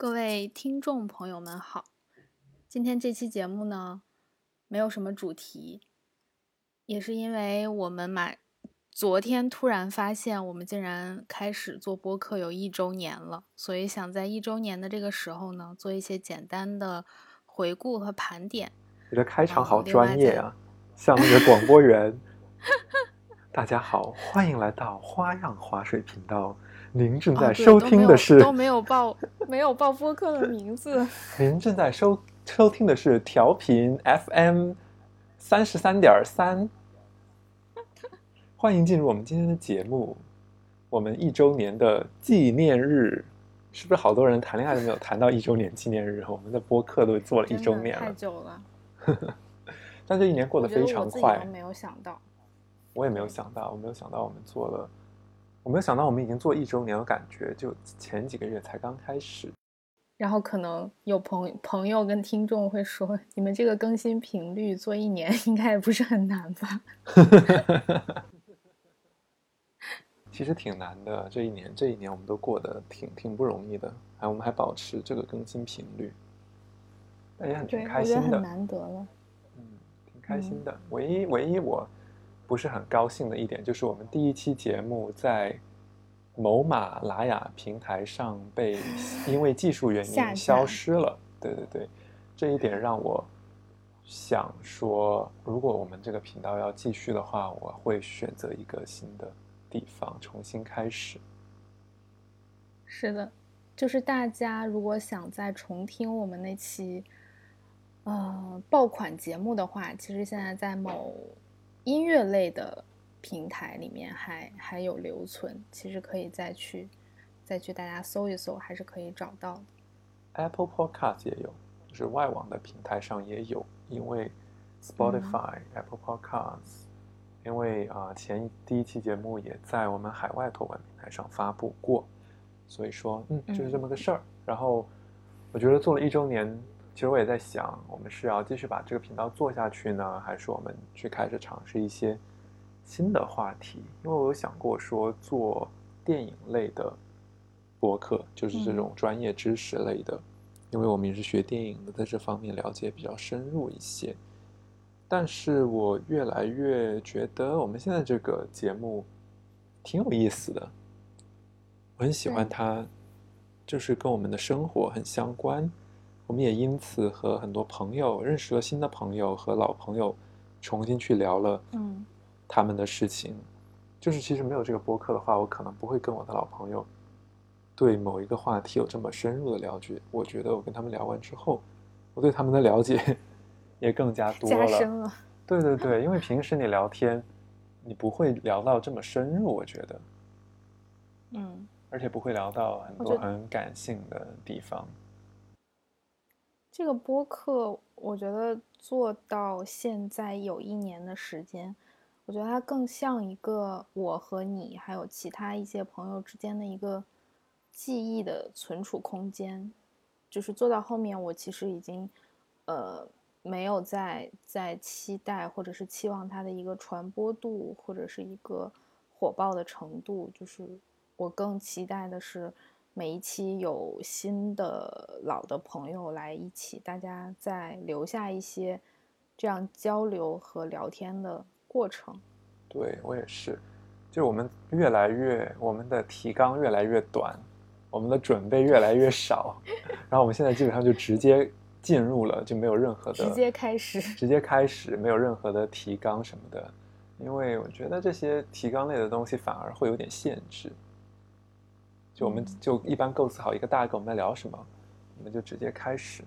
各位听众朋友们好，今天这期节目呢，没有什么主题，也是因为我们买昨天突然发现我们竟然开始做播客有一周年了，所以想在一周年的这个时候呢，做一些简单的回顾和盘点。你的开场好专业啊，像那个广播员。大家好，欢迎来到花样滑水频道。您正在收听的是都没有报没有报播客的名字。您正在收收听的是调频 FM 三十三点三。欢迎进入我们今天的节目。我们一周年的纪念日，是不是好多人谈恋爱都没有谈到一周年纪念日？我们的播客都做了一周年了，太久了。但这一年过得非常快，没有想到。我也没有想到，我没有想到我们做了，我没有想到我们已经做一周年，我感觉就前几个月才刚开始。然后可能有朋朋友跟听众会说，你们这个更新频率做一年 应该也不是很难吧？其实挺难的，这一年这一年我们都过得挺挺不容易的，还我们还保持这个更新频率，但也很挺开心的，很难得了。嗯，挺开心的。唯一唯一我。不是很高兴的一点，就是我们第一期节目在某马拉雅平台上被 因为技术原因消失了。对对对，这一点让我想说，如果我们这个频道要继续的话，我会选择一个新的地方重新开始。是的，就是大家如果想再重听我们那期呃爆款节目的话，其实现在在某。音乐类的平台里面还还有留存，其实可以再去再去大家搜一搜，还是可以找到的。Apple Podcast 也有，就是外网的平台上也有，因为 Spotify、Apple Podcasts，因为啊前第一期节目也在我们海外托管平台上发布过，所以说嗯就是这么个事儿。然后我觉得做了一周年。其实我也在想，我们是要继续把这个频道做下去呢，还是我们去开始尝试一些新的话题？因为我有想过说做电影类的播客，就是这种专业知识类的，因为我们也是学电影的，在这方面了解比较深入一些。但是我越来越觉得我们现在这个节目挺有意思的，我很喜欢它，就是跟我们的生活很相关。我们也因此和很多朋友认识了新的朋友和老朋友，重新去聊了，嗯，他们的事情。就是其实没有这个播客的话，我可能不会跟我的老朋友对某一个话题有这么深入的了解。我觉得我跟他们聊完之后，我对他们的了解 也更加多了。对对对，因为平时你聊天，你不会聊到这么深入，我觉得，嗯，而且不会聊到很多很感性的地方。这个播客，我觉得做到现在有一年的时间，我觉得它更像一个我和你还有其他一些朋友之间的一个记忆的存储空间。就是做到后面，我其实已经呃没有在在期待或者是期望它的一个传播度或者是一个火爆的程度，就是我更期待的是。每一期有新的、老的朋友来一起，大家再留下一些这样交流和聊天的过程。对我也是，就是我们越来越，我们的提纲越来越短，我们的准备越来越少，然后我们现在基本上就直接进入了，就没有任何的直接开始，直接开始，没有任何的提纲什么的，因为我觉得这些提纲类的东西反而会有点限制。就我们就一般构思好一个大概我们在聊什么，我们就直接开始。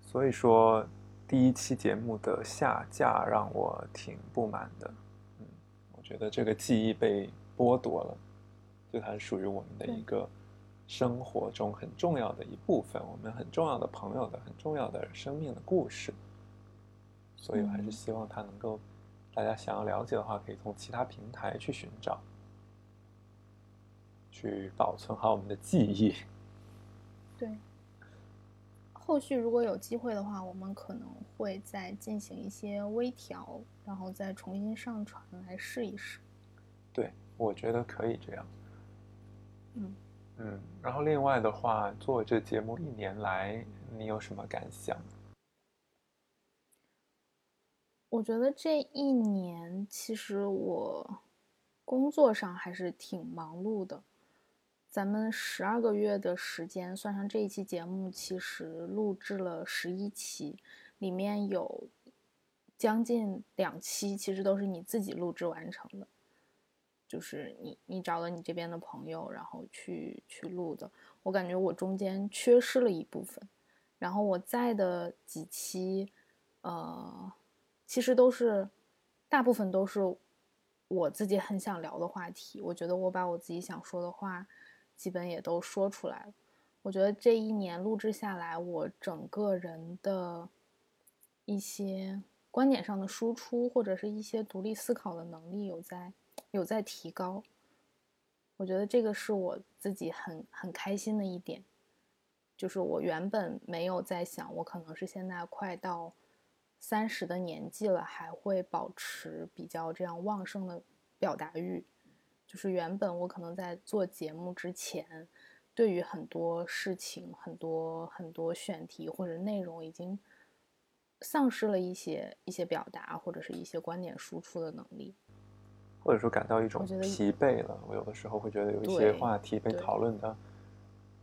所以说，第一期节目的下架让我挺不满的。嗯，我觉得这个记忆被剥夺了，就它是属于我们的一个生活中很重要的一部分，我们很重要的朋友的很重要的生命的故事。所以我还是希望它能够，大家想要了解的话，可以从其他平台去寻找。去保存好我们的记忆。对，后续如果有机会的话，我们可能会再进行一些微调，然后再重新上传来试一试。对，我觉得可以这样。嗯，嗯，然后另外的话，做这节目一年来，你有什么感想？我觉得这一年其实我工作上还是挺忙碌的。咱们十二个月的时间，算上这一期节目，其实录制了十一期，里面有将近两期其实都是你自己录制完成的，就是你你找了你这边的朋友，然后去去录的。我感觉我中间缺失了一部分，然后我在的几期，呃。其实都是，大部分都是我自己很想聊的话题。我觉得我把我自己想说的话，基本也都说出来了。我觉得这一年录制下来，我整个人的一些观点上的输出，或者是一些独立思考的能力有在有在提高。我觉得这个是我自己很很开心的一点，就是我原本没有在想，我可能是现在快到。三十的年纪了，还会保持比较这样旺盛的表达欲，就是原本我可能在做节目之前，对于很多事情、很多很多选题或者内容，已经丧失了一些一些表达或者是一些观点输出的能力，或者说感到一种疲惫了。我有的时候会觉得有一些话题被讨论的，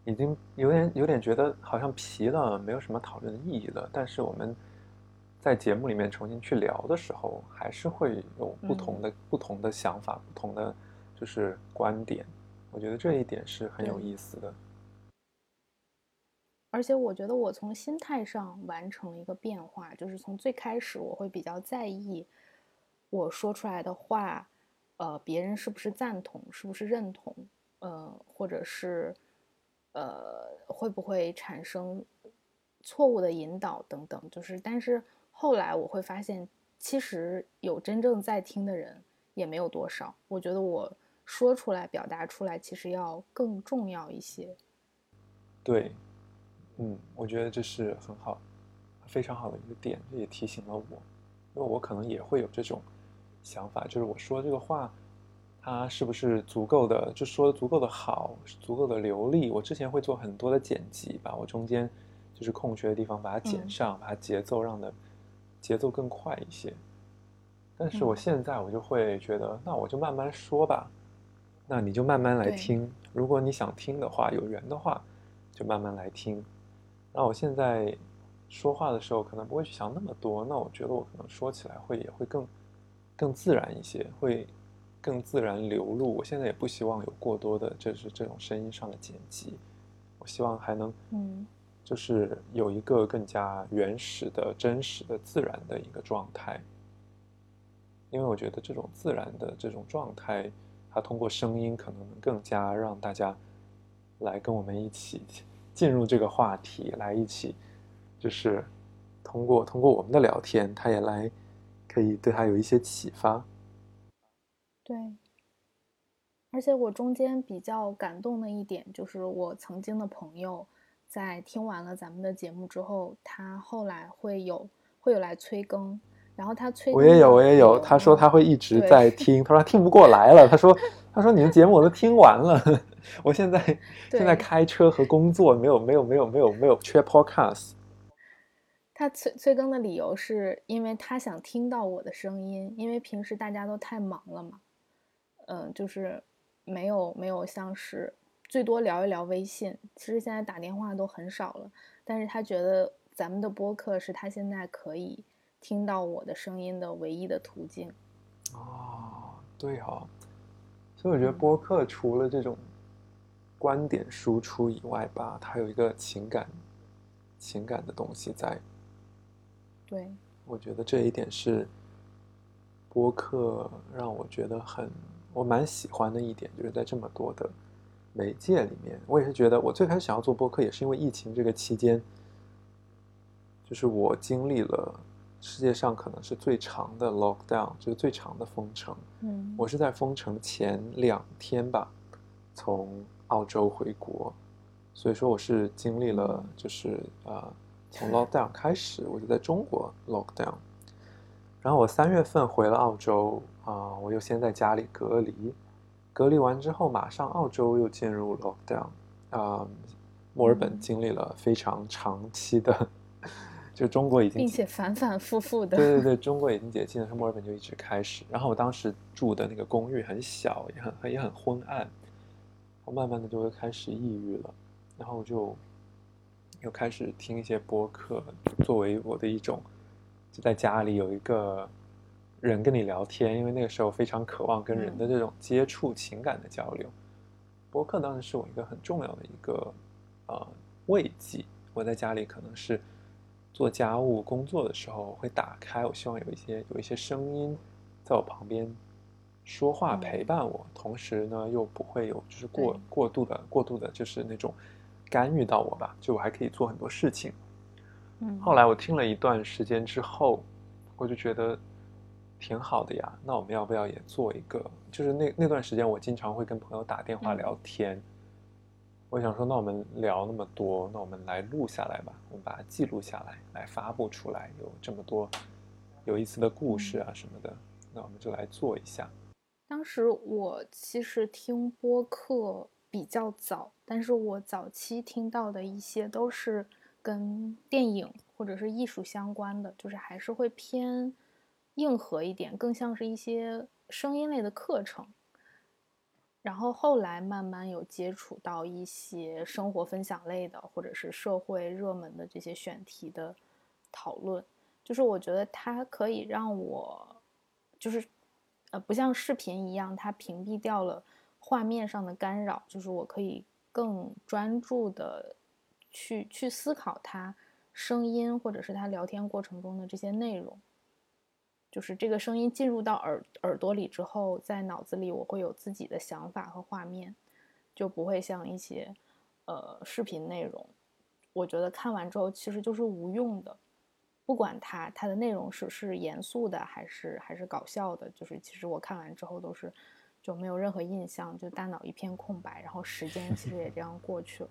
已经有点有点觉得好像疲了，没有什么讨论的意义了。但是我们。在节目里面重新去聊的时候，还是会有不同的不同的想法，不同的就是观点。我觉得这一点是很有意思的。而且我觉得我从心态上完成了一个变化，就是从最开始我会比较在意我说出来的话，呃，别人是不是赞同，是不是认同，呃，或者是呃会不会产生错误的引导等等，就是但是。后来我会发现，其实有真正在听的人也没有多少。我觉得我说出来、表达出来，其实要更重要一些。对，嗯，我觉得这是很好、非常好的一个点，这也提醒了我，因为我可能也会有这种想法，就是我说这个话，它是不是足够的，就说的足够的好，足够的流利。我之前会做很多的剪辑，把我中间就是空缺的地方把它剪上，把它节奏让的。节奏更快一些，但是我现在我就会觉得，那我就慢慢说吧，那你就慢慢来听。如果你想听的话，有缘的话，就慢慢来听。那我现在说话的时候，可能不会去想那么多。那我觉得我可能说起来会也会更更自然一些，会更自然流露。我现在也不希望有过多的，就是这种声音上的剪辑。我希望还能嗯。就是有一个更加原始的、真实的、自然的一个状态，因为我觉得这种自然的这种状态，他通过声音可能更加让大家来跟我们一起进入这个话题，来一起就是通过通过我们的聊天，他也来可以对他有一些启发。对，而且我中间比较感动的一点就是我曾经的朋友。在听完了咱们的节目之后，他后来会有会有来催更，然后他催我也有我也有，他说他会一直在 听，他说他听不过来了，他说他说你的节目我都听完了，我现在现在开车和工作没有没有没有没有没有缺 podcast。他催催更的理由是因为他想听到我的声音，因为平时大家都太忙了嘛，嗯，就是没有没有像是。最多聊一聊微信，其实现在打电话都很少了。但是他觉得咱们的播客是他现在可以听到我的声音的唯一的途径。哦，对哈。所以我觉得播客除了这种观点输出以外吧，它有一个情感、情感的东西在。对，我觉得这一点是播客让我觉得很我蛮喜欢的一点，就是在这么多的。媒介里面，我也是觉得，我最开始想要做播客，也是因为疫情这个期间，就是我经历了世界上可能是最长的 lockdown，就是最长的封城。嗯，我是在封城前两天吧，从澳洲回国，所以说我是经历了，就是呃，从 lockdown 开始，我就在中国 lockdown，然后我三月份回了澳洲，啊，我又先在家里隔离。隔离完之后，马上澳洲又进入 lockdown，啊，墨尔本经历了非常长期的，就中国已经并且反反复复的，对对对，中国已经解禁了，是墨尔本就一直开始。然后我当时住的那个公寓很小，也很也很昏暗，我慢慢的就会开始抑郁了，然后就又开始听一些播客，作为我的一种，就在家里有一个人跟你聊天，因为那个时候非常渴望跟人的这种接触、情感的交流。播客当时是我一个很重要的一个呃慰藉。我在家里可能是做家务、工作的时候会打开，我希望有一些有一些声音在我旁边说话陪伴我，同时呢又不会有就是过过度的过度的就是那种干预到我吧，就我还可以做很多事情。嗯，后来我听了一段时间之后，我就觉得挺好的呀。那我们要不要也做一个？就是那那段时间，我经常会跟朋友打电话聊天。我想说，那我们聊那么多，那我们来录下来吧，我们把它记录下来，来发布出来。有这么多有意思的故事啊什么的，那我们就来做一下。当时我其实听播客比较早，但是我早期听到的一些都是跟电影或者是艺术相关的，就是还是会偏硬核一点，更像是一些。声音类的课程，然后后来慢慢有接触到一些生活分享类的，或者是社会热门的这些选题的讨论。就是我觉得它可以让我，就是呃，不像视频一样，它屏蔽掉了画面上的干扰，就是我可以更专注的去去思考它声音或者是它聊天过程中的这些内容。就是这个声音进入到耳耳朵里之后，在脑子里我会有自己的想法和画面，就不会像一些呃视频内容，我觉得看完之后其实就是无用的，不管它它的内容是是严肃的还是还是搞笑的，就是其实我看完之后都是就没有任何印象，就大脑一片空白，然后时间其实也这样过去了。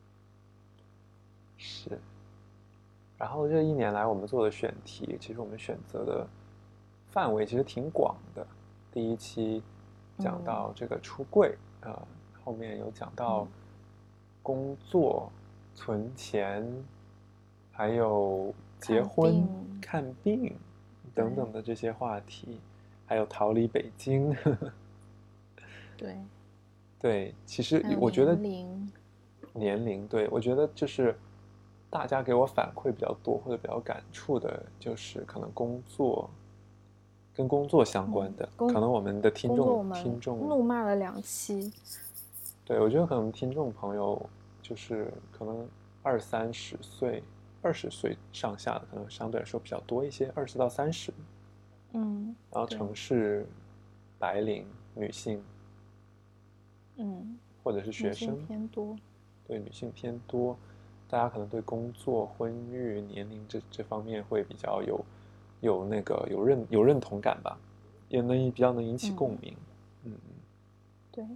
是。然后这一年来我们做的选题，其实我们选择的范围其实挺广的。第一期讲到这个出柜啊，后面有讲到工作、存钱，还有结婚、看病等等的这些话题，还有逃离北京。对，对，其实我觉得年龄，年龄，对我觉得就是。大家给我反馈比较多或者比较感触的，就是可能工作跟工作相关的，可能我们的听众听众怒骂了两期。对，我觉得可能听众朋友就是可能二三十岁、二十岁上下的，可能相对来说比较多一些，二十到三十。嗯。然后城市白领女性，嗯，或者是学生偏多，对，女性偏多。大家可能对工作、婚育、年龄这这方面会比较有有那个有认有认同感吧，也能比较能引起共鸣。嗯嗯，对。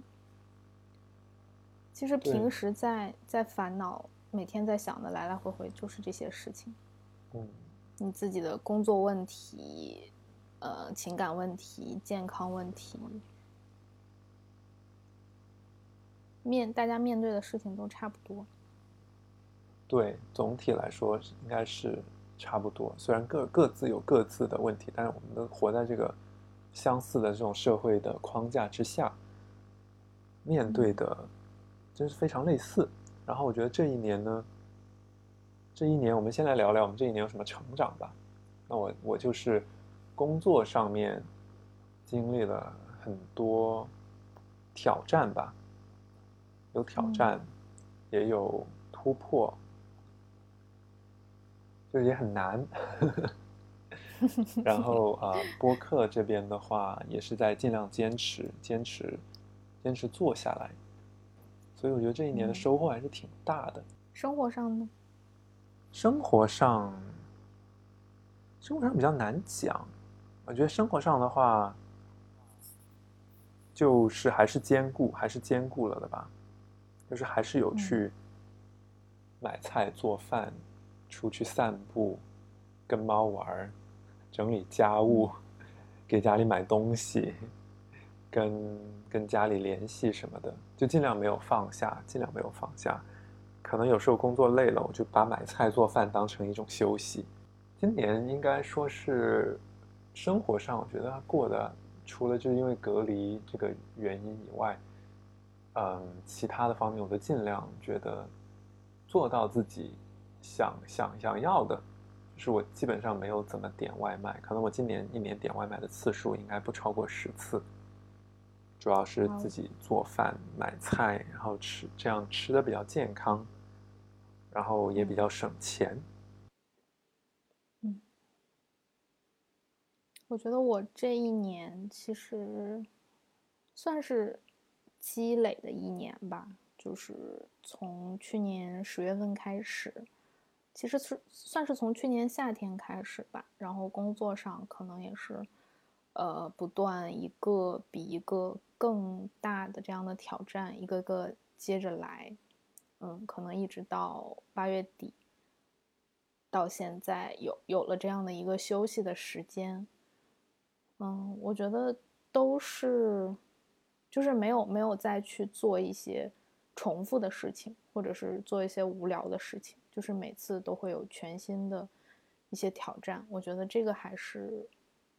其实平时在在烦恼，每天在想的来来回回就是这些事情。嗯，你自己的工作问题、呃情感问题、健康问题，面大家面对的事情都差不多。对，总体来说应该是差不多。虽然各各自有各自的问题，但是我们都活在这个相似的这种社会的框架之下，面对的真是非常类似。然后我觉得这一年呢，这一年我们先来聊聊我们这一年有什么成长吧。那我我就是工作上面经历了很多挑战吧，有挑战，也有突破。就也很难，然后啊，播客这边的话也是在尽量坚持、坚持、坚持做下来，所以我觉得这一年的收获还是挺大的。生活上呢？生活上，生活上比较难讲。我觉得生活上的话，就是还是兼顾，还是兼顾了的吧，就是还是有去买菜做饭。出去散步，跟猫玩，整理家务，给家里买东西，跟跟家里联系什么的，就就尽量没有放下，尽量没有放下。可能有时候工作累了，我就把买菜做饭当成一种休息。今年应该说是生活上，我觉得过得除了就是因为隔离这个原因以外，嗯，其他的方面我都尽量觉得做到自己想想想要的。就是我基本上没有怎么点外卖，可能我今年一年点外卖的次数应该不超过十次。主要是自己做饭、买菜，然后吃，这样吃的比较健康，然后也比较省钱。嗯，我觉得我这一年其实算是积累的一年吧，就是从去年十月份开始，其实是算是从去年夏天开始吧，然后工作上可能也是。呃，不断一个比一个更大的这样的挑战，一个个接着来，嗯，可能一直到八月底，到现在有有了这样的一个休息的时间，嗯，我觉得都是，就是没有没有再去做一些重复的事情，或者是做一些无聊的事情，就是每次都会有全新的一些挑战，我觉得这个还是。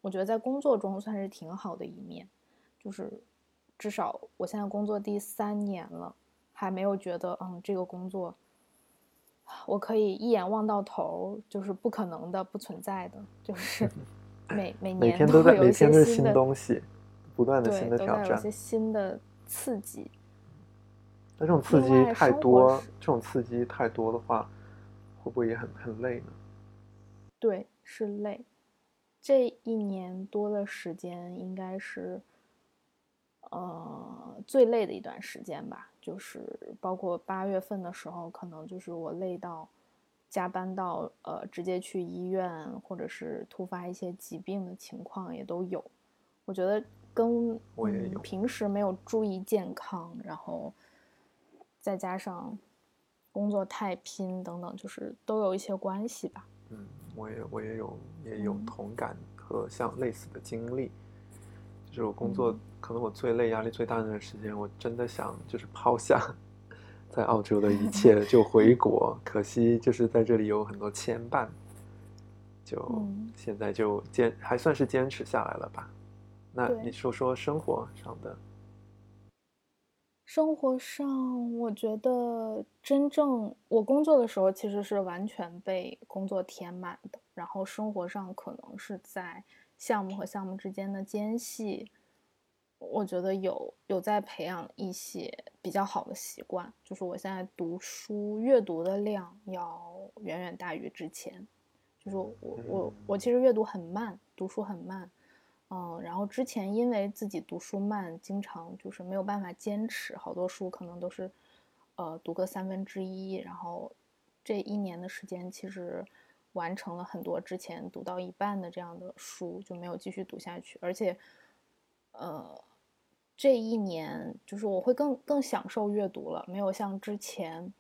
我觉得在工作中算是挺好的一面，就是至少我现在工作第三年了，还没有觉得嗯这个工作我可以一眼望到头，就是不可能的、不存在的，就是 每每年都会有一些新的东西，不断的新的挑战，有些新的刺激。那这种刺激太多，这种刺激太多的话，会不会也很很累呢？对，是累。这一年多的时间，应该是，呃，最累的一段时间吧。就是包括八月份的时候，可能就是我累到加班到呃，直接去医院，或者是突发一些疾病的情况也都有。我觉得跟我也有平时没有注意健康，然后再加上工作太拼等等，就是都有一些关系吧。嗯。我也我也有也有同感和像类似的经历，就是我工作可能我最累、压力最大的那段时间，我真的想就是抛下在澳洲的一切 就回国，可惜就是在这里有很多牵绊，就现在就坚还算是坚持下来了吧。那你说说生活上的。生活上，我觉得真正我工作的时候，其实是完全被工作填满的。然后生活上可能是在项目和项目之间的间隙，我觉得有有在培养一些比较好的习惯。就是我现在读书阅读的量要远远大于之前，就是我我我其实阅读很慢，读书很慢。嗯，然后之前因为自己读书慢，经常就是没有办法坚持，好多书可能都是，呃，读个三分之一。然后这一年的时间，其实完成了很多之前读到一半的这样的书，就没有继续读下去。而且，呃，这一年就是我会更更享受阅读了，没有像之前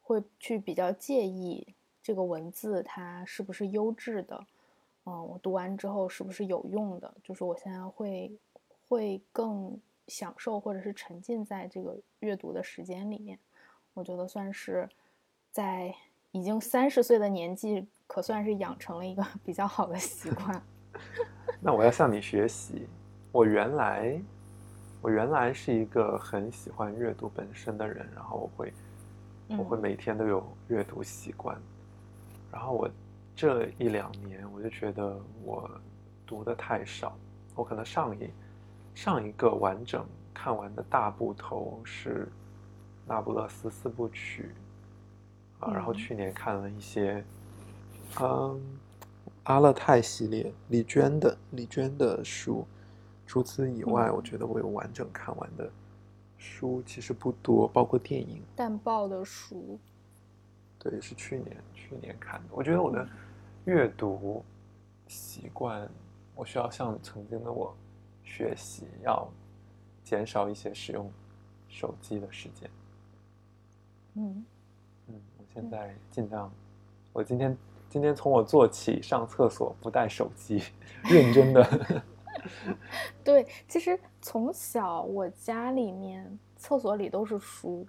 会去比较介意这个文字它是不是优质的。嗯，我读完之后是不是有用的？就是我现在会会更享受或者是沉浸在这个阅读的时间里面。我觉得算是在已经三十岁的年纪，可算是养成了一个 比较好的习惯。那我要向你学习。我原来我原来是一个很喜欢阅读本身的人，然后我会我会每天都有阅读习惯，然后我。这一两年，我就觉得我读的太少。我可能上一上一个完整看完的大部头是《那不勒斯四部曲》啊，然后去年看了一些，嗯，阿勒泰系列李娟的李娟的书。除此以外，我觉得我有完整看完的书其实不多，包括电影。淡报的书，对，是去年去年看的。我觉得我的。阅读习惯，我需要向曾经的我学习，要减少一些使用手机的时间。嗯嗯，我现在尽量。我今天今天从我做起，上厕所不带手机，认真的。对，其实从小我家里面厕所里都是书，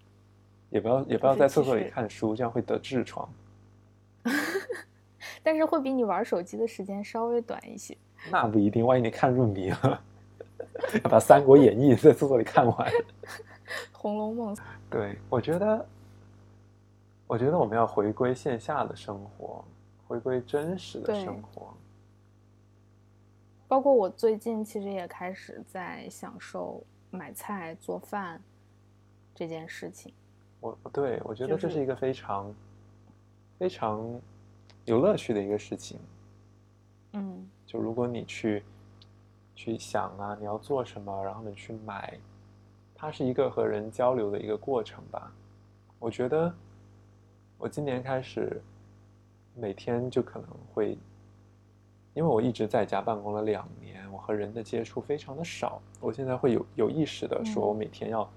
也不要也不要在厕所里看书，这样会得痔疮。但是会比你玩手机的时间稍微短一些。那不一定，万一你看入迷了，要 把《三国演义》在厕所里看完，《红楼梦 》。对，我觉得，我觉得我们要回归线下的生活，回归真实的生活。包括我最近其实也开始在享受买菜做饭这件事情。我对我觉得这是一个非常非常有乐趣的一个事情。嗯。就如果你去去想啊，你要做什么，然后你去买，它是一个和人交流的一个过程吧。我觉得我今年开始每天就可能会，因为我一直在家办公了两年，我和人的接触非常的少。我现在会有有意识的说，我每天要，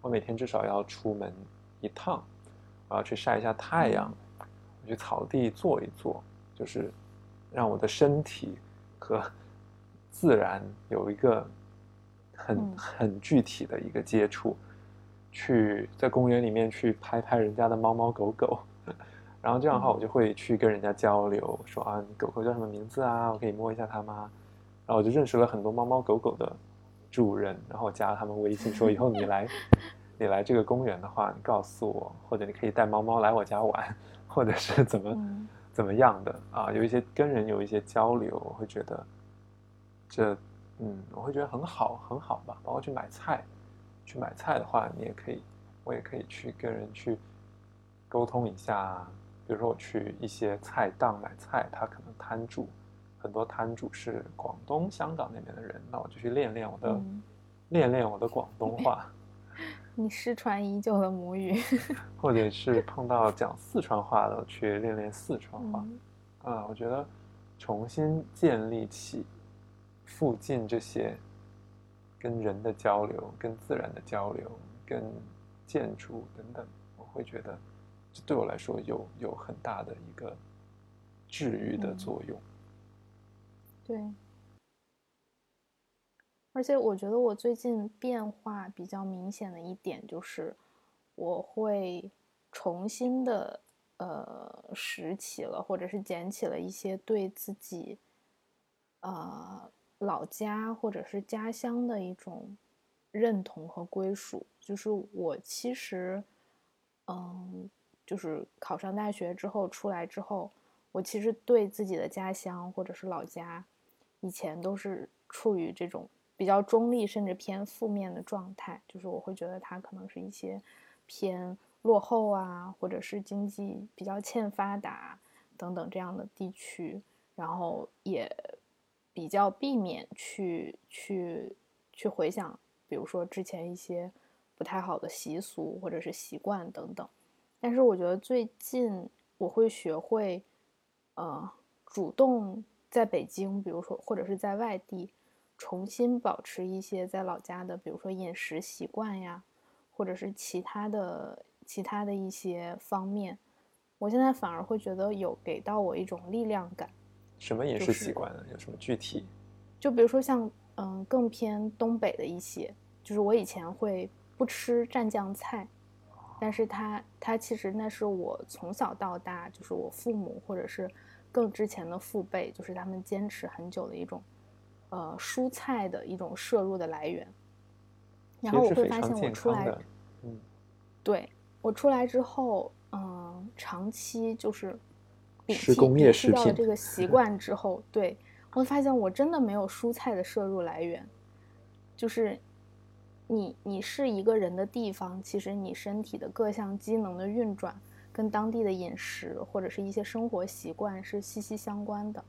我每天至少要出门一趟，我要去晒一下太阳，去草地坐一坐，就是让我的身体。和自然有一个很很具体的一个接触，去在公园里面去拍拍人家的猫猫狗狗，然后这样的话我就会去跟人家交流，说啊，你狗狗叫什么名字啊？我可以摸一下它吗？然后我就认识了很多猫猫狗狗的主人，然后我加了他们微信，说以后你来 你来这个公园的话，你告诉我，或者你可以带猫猫来我家玩，或者是怎么。怎么样的啊？有一些跟人有一些交流，我会觉得这嗯，我会觉得很好，很好吧。包括去买菜，去买菜的话，你也可以，我也可以去跟人去沟通一下。比如说我去一些菜档买菜，他可能摊主很多摊主是广东、香港那边的人，那我就去练练我的练练我的广东话。你失传已久的母语，或者是碰到讲四川话的，去练练四川话。啊，我觉得重新建立起附近这些跟人的交流、跟自然的交流、跟建筑等等，我会觉得这对我来说有有很大的一个治愈的作用。对。而且我觉得我最近变化比较明显的一点就是，我会重新的呃拾起了或者是捡起了一些对自己呃老家或者是家乡的一种认同和归属。就是我其实嗯，就是考上大学之后出来之后，我其实对自己的家乡或者是老家以前都是处于这种。比较中立甚至偏负面的状态，就是我会觉得它可能是一些偏落后啊，或者是经济比较欠发达等等这样的地区，然后也比较避免去去去回想，比如说之前一些不太好的习俗或者是习惯等等。但是我觉得最近我会学会，呃，主动在北京，比如说或者是在外地。重新保持一些在老家的，比如说饮食习惯呀，或者是其他的其他的一些方面，我现在反而会觉得有给到我一种力量感。什么饮食习惯呢？有什么具体？就比如说像嗯，更偏东北的一些，就是我以前会不吃蘸酱菜，但是它它其实那是我从小到大，就是我父母或者是更之前的父辈，就是他们坚持很久的一种。呃，蔬菜的一种摄入的来源，然后我会发现我出来，嗯，对我出来之后，嗯，长期就是吃工业食品了这个习。惯之后，对我会发现我真的没有蔬菜的摄入来源，就是你你是一个人的地方，其实你身体的各项机能的运转跟当地的饮食或者是一些生活习惯是息息相关的。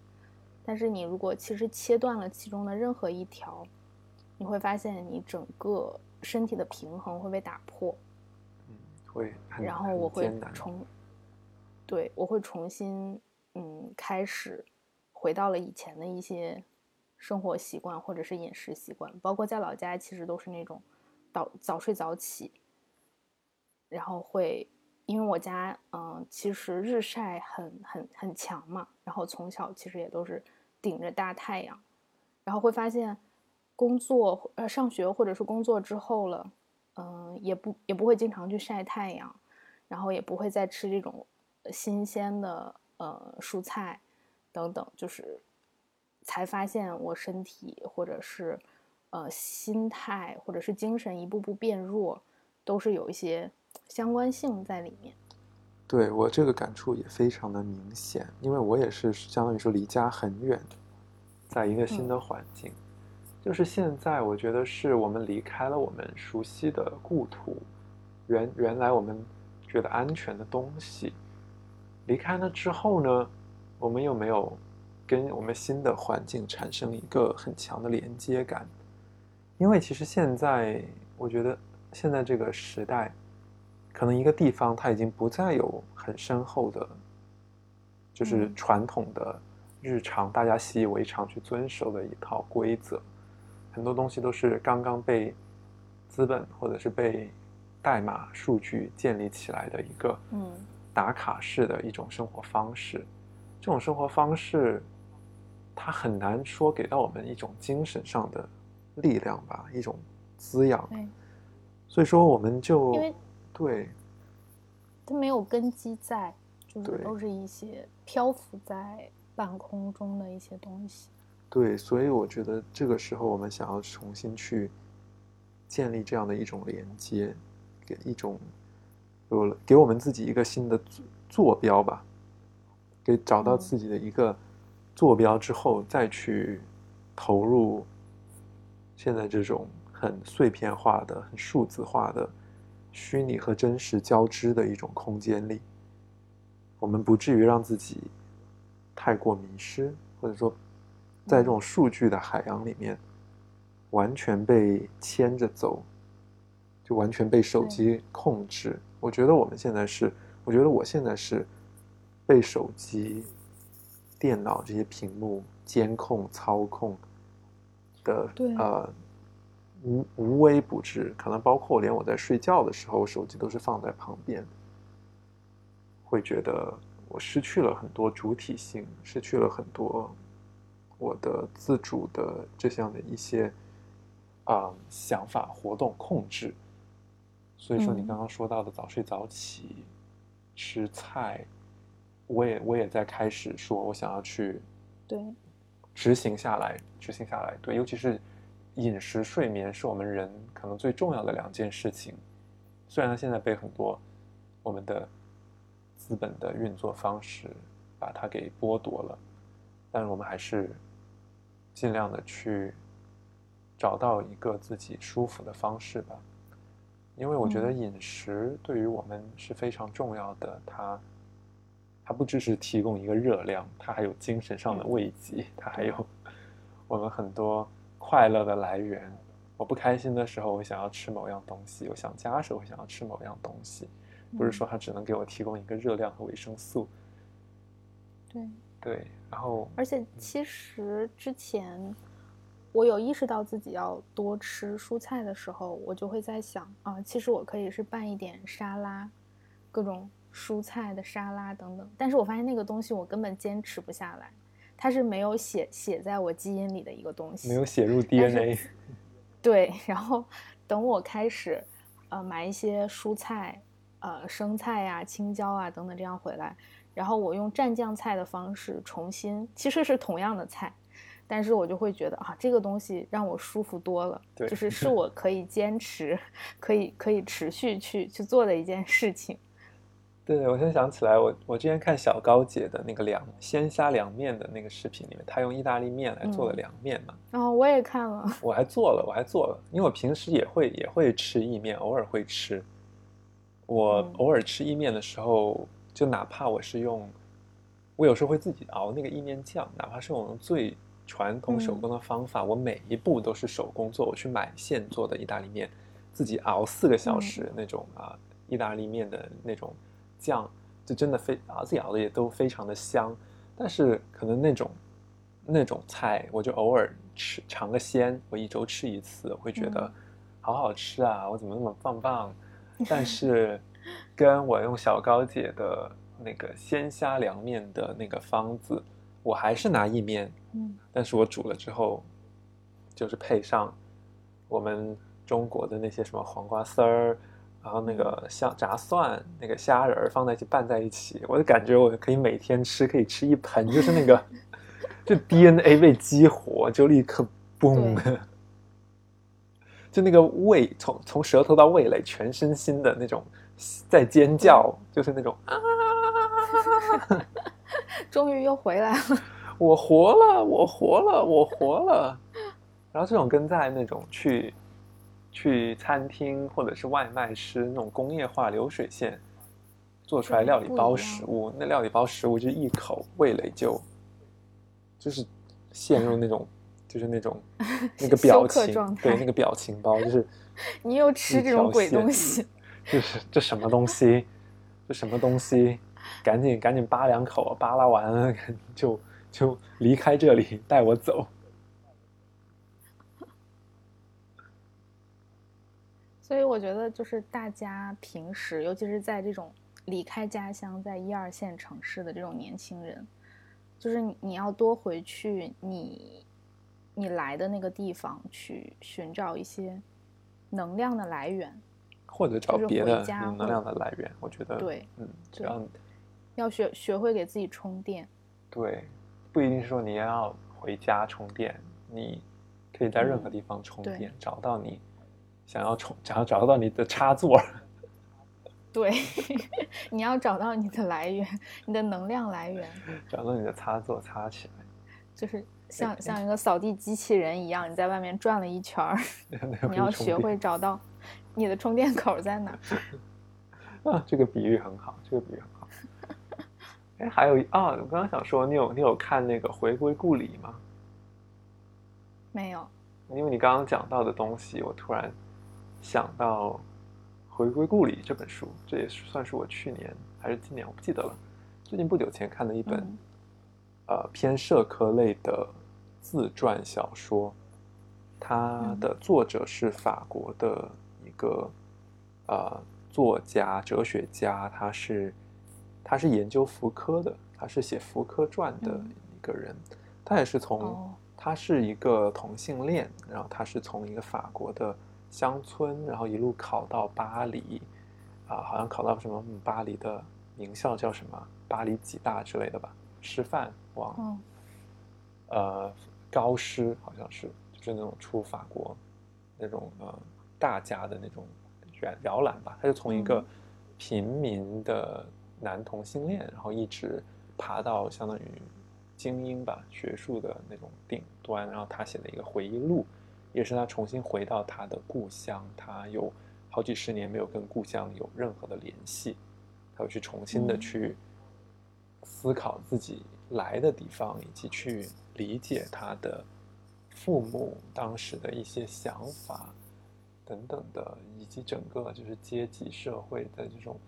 但是你如果其实切断了其中的任何一条，你会发现你整个身体的平衡会被打破。嗯，会。然后我会重，对我会重新嗯开始回到了以前的一些生活习惯或者是饮食习惯，包括在老家其实都是那种早早睡早起，然后会因为我家嗯其实日晒很很很强嘛，然后从小其实也都是。顶着大太阳，然后会发现，工作呃上学或者是工作之后了，嗯，也不也不会经常去晒太阳，然后也不会再吃这种新鲜的呃蔬菜等等，就是才发现我身体或者是呃心态或者是精神一步步变弱，都是有一些相关性在里面。对我这个感触也非常的明显，因为我也是相当于说离家很远，在一个新的环境。就是现在，我觉得是我们离开了我们熟悉的故土，原原来我们觉得安全的东西，离开了之后呢，我们又没有跟我们新的环境产生一个很强的连接感。因为其实现在，我觉得现在这个时代，可能一个地方它已经不再有很深厚的，就是传统的日常大家习以为常去遵守的一套规则。很多东西都是刚刚被资本或者是被代码数据建立起来的一个嗯打卡式的一种生活方式。这种生活方式，它很难说给到我们一种精神上的力量吧，一种滋养。所以说我们就因为对。它没有根基在，就是都是一些漂浮在半空中的一些东西。对，所以我觉得这个时候我们想要重新去建立这样的一种连接，给一种有了给我们自己一个新的坐坐标吧，给找到嗯。自己的一个坐标之后，再去投入现在这种很碎片化的、很数字化的虚拟和真实交织的一种空间里，我们不至于让自己太过迷失，或者说。在这种数据的海洋里面，完全被牵着走，就完全被手机控制。我觉得我们现在是，我觉得我现在是被手机、电脑这些屏幕监控、操控的，对呃，无无微不至。可能包括连我在睡觉的时候，手机都是放在旁边，会觉得我失去了很多主体性，失去了很多。我的自主的这项的一些啊、想法、活动控制，所以说你嗯刚刚说到的早睡早起、吃菜，我也我也在开始说我想要去对，执行下来，执行下来。对，尤其是饮食、睡眠是我们人可能最重要的两件事情。虽然它现在被很多我们的资本的运作方式把它给剥夺了，但是我们还是尽量的去找到一个自己舒服的方式吧。因为我觉得嗯饮食对于我们是非常重要的，它它不只是提供一个热量，它还有精神上的慰藉，它还有我们很多快乐的来源。我不开心的时候，我想要吃某样东西；我想家的时候，我想要吃某样东西。不是说它只能给我提供一个热量和维生素。对，对，然后而且其实之前我有意识到自己要多吃蔬菜的时候，我就会在想啊，其实我可以是拌一点沙拉，各种蔬菜的沙拉等等。但是我发现那个东西我根本坚持不下来，它是没有写写在我基因里的一个东西，没有写入 DNA。对，然后等我开始，呃，买一些蔬菜，呃，生菜呀、青椒啊等等这样回来，然后我用蘸酱菜的方式重新，其实是同样的菜，但是我就会觉得啊，这个东西让我舒服多了，对就是是我可以坚持，可以可以持续去去做的一件事情。对，我先想起来，我我之前看小高姐的那个凉鲜虾凉面的那个视频里面，她用意大利面来做的嗯凉面嘛，然后我也看了，我还做了，我还做了，因为我平时也会也会吃意面，偶尔会吃。我嗯偶尔吃意面的时候，就哪怕我是用，我有时候会自己熬那个意面酱，哪怕是我用最传统手嗯工的方法，我每一步都是手工做。我去买现做的意大利面，自己熬四个小时那种啊，意大利面的那种酱，就真的非熬自己熬的也都非常的香。但是可能那种那种菜，我就偶尔吃尝个鲜，我一周吃一次，会觉得嗯好好吃啊，我怎么那么棒棒？但是跟我用小高姐的那个鲜虾凉面的那个方子，我还是拿意面，嗯但是我煮了之后，就是配上我们中国的那些什么黄瓜丝儿，然后那个像炸蒜、那个虾仁儿放在一起拌在一起，我就感觉我可以每天吃，可以吃一盆，就是那个就 DNA 被激活，就立刻嘣，就那个味从从舌头到味蕾，全身心的那种在尖叫，就是那种 啊，终于又回来了。我活了，我活了，我活了。然后这种跟在那种去去餐厅或者是外卖吃那种工业化流水线做出来料理包食物，那料理包食物就一口味蕾就就是陷入那种就是那种 那个表情，对那个表情包就是 你又吃这种鬼东西，就是这什么东西，这什么东西，赶紧赶紧扒两口，扒拉完了 就。就离开这里，带我走。所以我觉得，就是大家平时，尤其是在这种离开家乡、在一二线城市的这种年轻人，就是你要多回去你你来的那个地方去寻找一些能量的来源，或者找别的能量的来源。我觉得，对，嗯，只要要学学会给自己充电，对。不一定是说你要回家充电，你可以在任何地方充电，找到你想要充，想要找到你的插座。对，你要找到你的来源，你的能量来源。找到你的插座，插起来。就是像像一个扫地机器人一样，你在外面转了一圈儿，你要学会找到你的充电口在哪。啊，这个比喻很好，这个比喻很好。哎，还有啊，我刚刚想说，你有你有看那个《回归故里》吗？没有。因为你刚刚讲到的东西，我突然想到《回归故里》这本书，这也算是我去年还是今年，我不记得了。最近不久前看的一本，呃，偏社科类的自传小说。它的作者是法国的一个呃作家、哲学家，他是。他是研究福柯的，他是写福柯传的一个人。他也是从，他是一个同性恋，然后他是从一个法国的乡村，然后一路考到巴黎，啊，好像考到什么巴黎的名校叫什么巴黎几大之类的吧，师范往，呃，高师好像是，就是那种出法国那种呃大家的那种远摇篮吧。他就从一个平民的。男同性恋，然后一直爬到相当于精英吧，学术的那种顶端。然后他写的一个回忆录，也是他重新回到他的故乡。他有好几十年没有跟故乡有任何的联系，他会去重新的去思考自己来的地方，以及去理解他的父母当时的一些想法等等的，以及整个就是阶级社会的这种。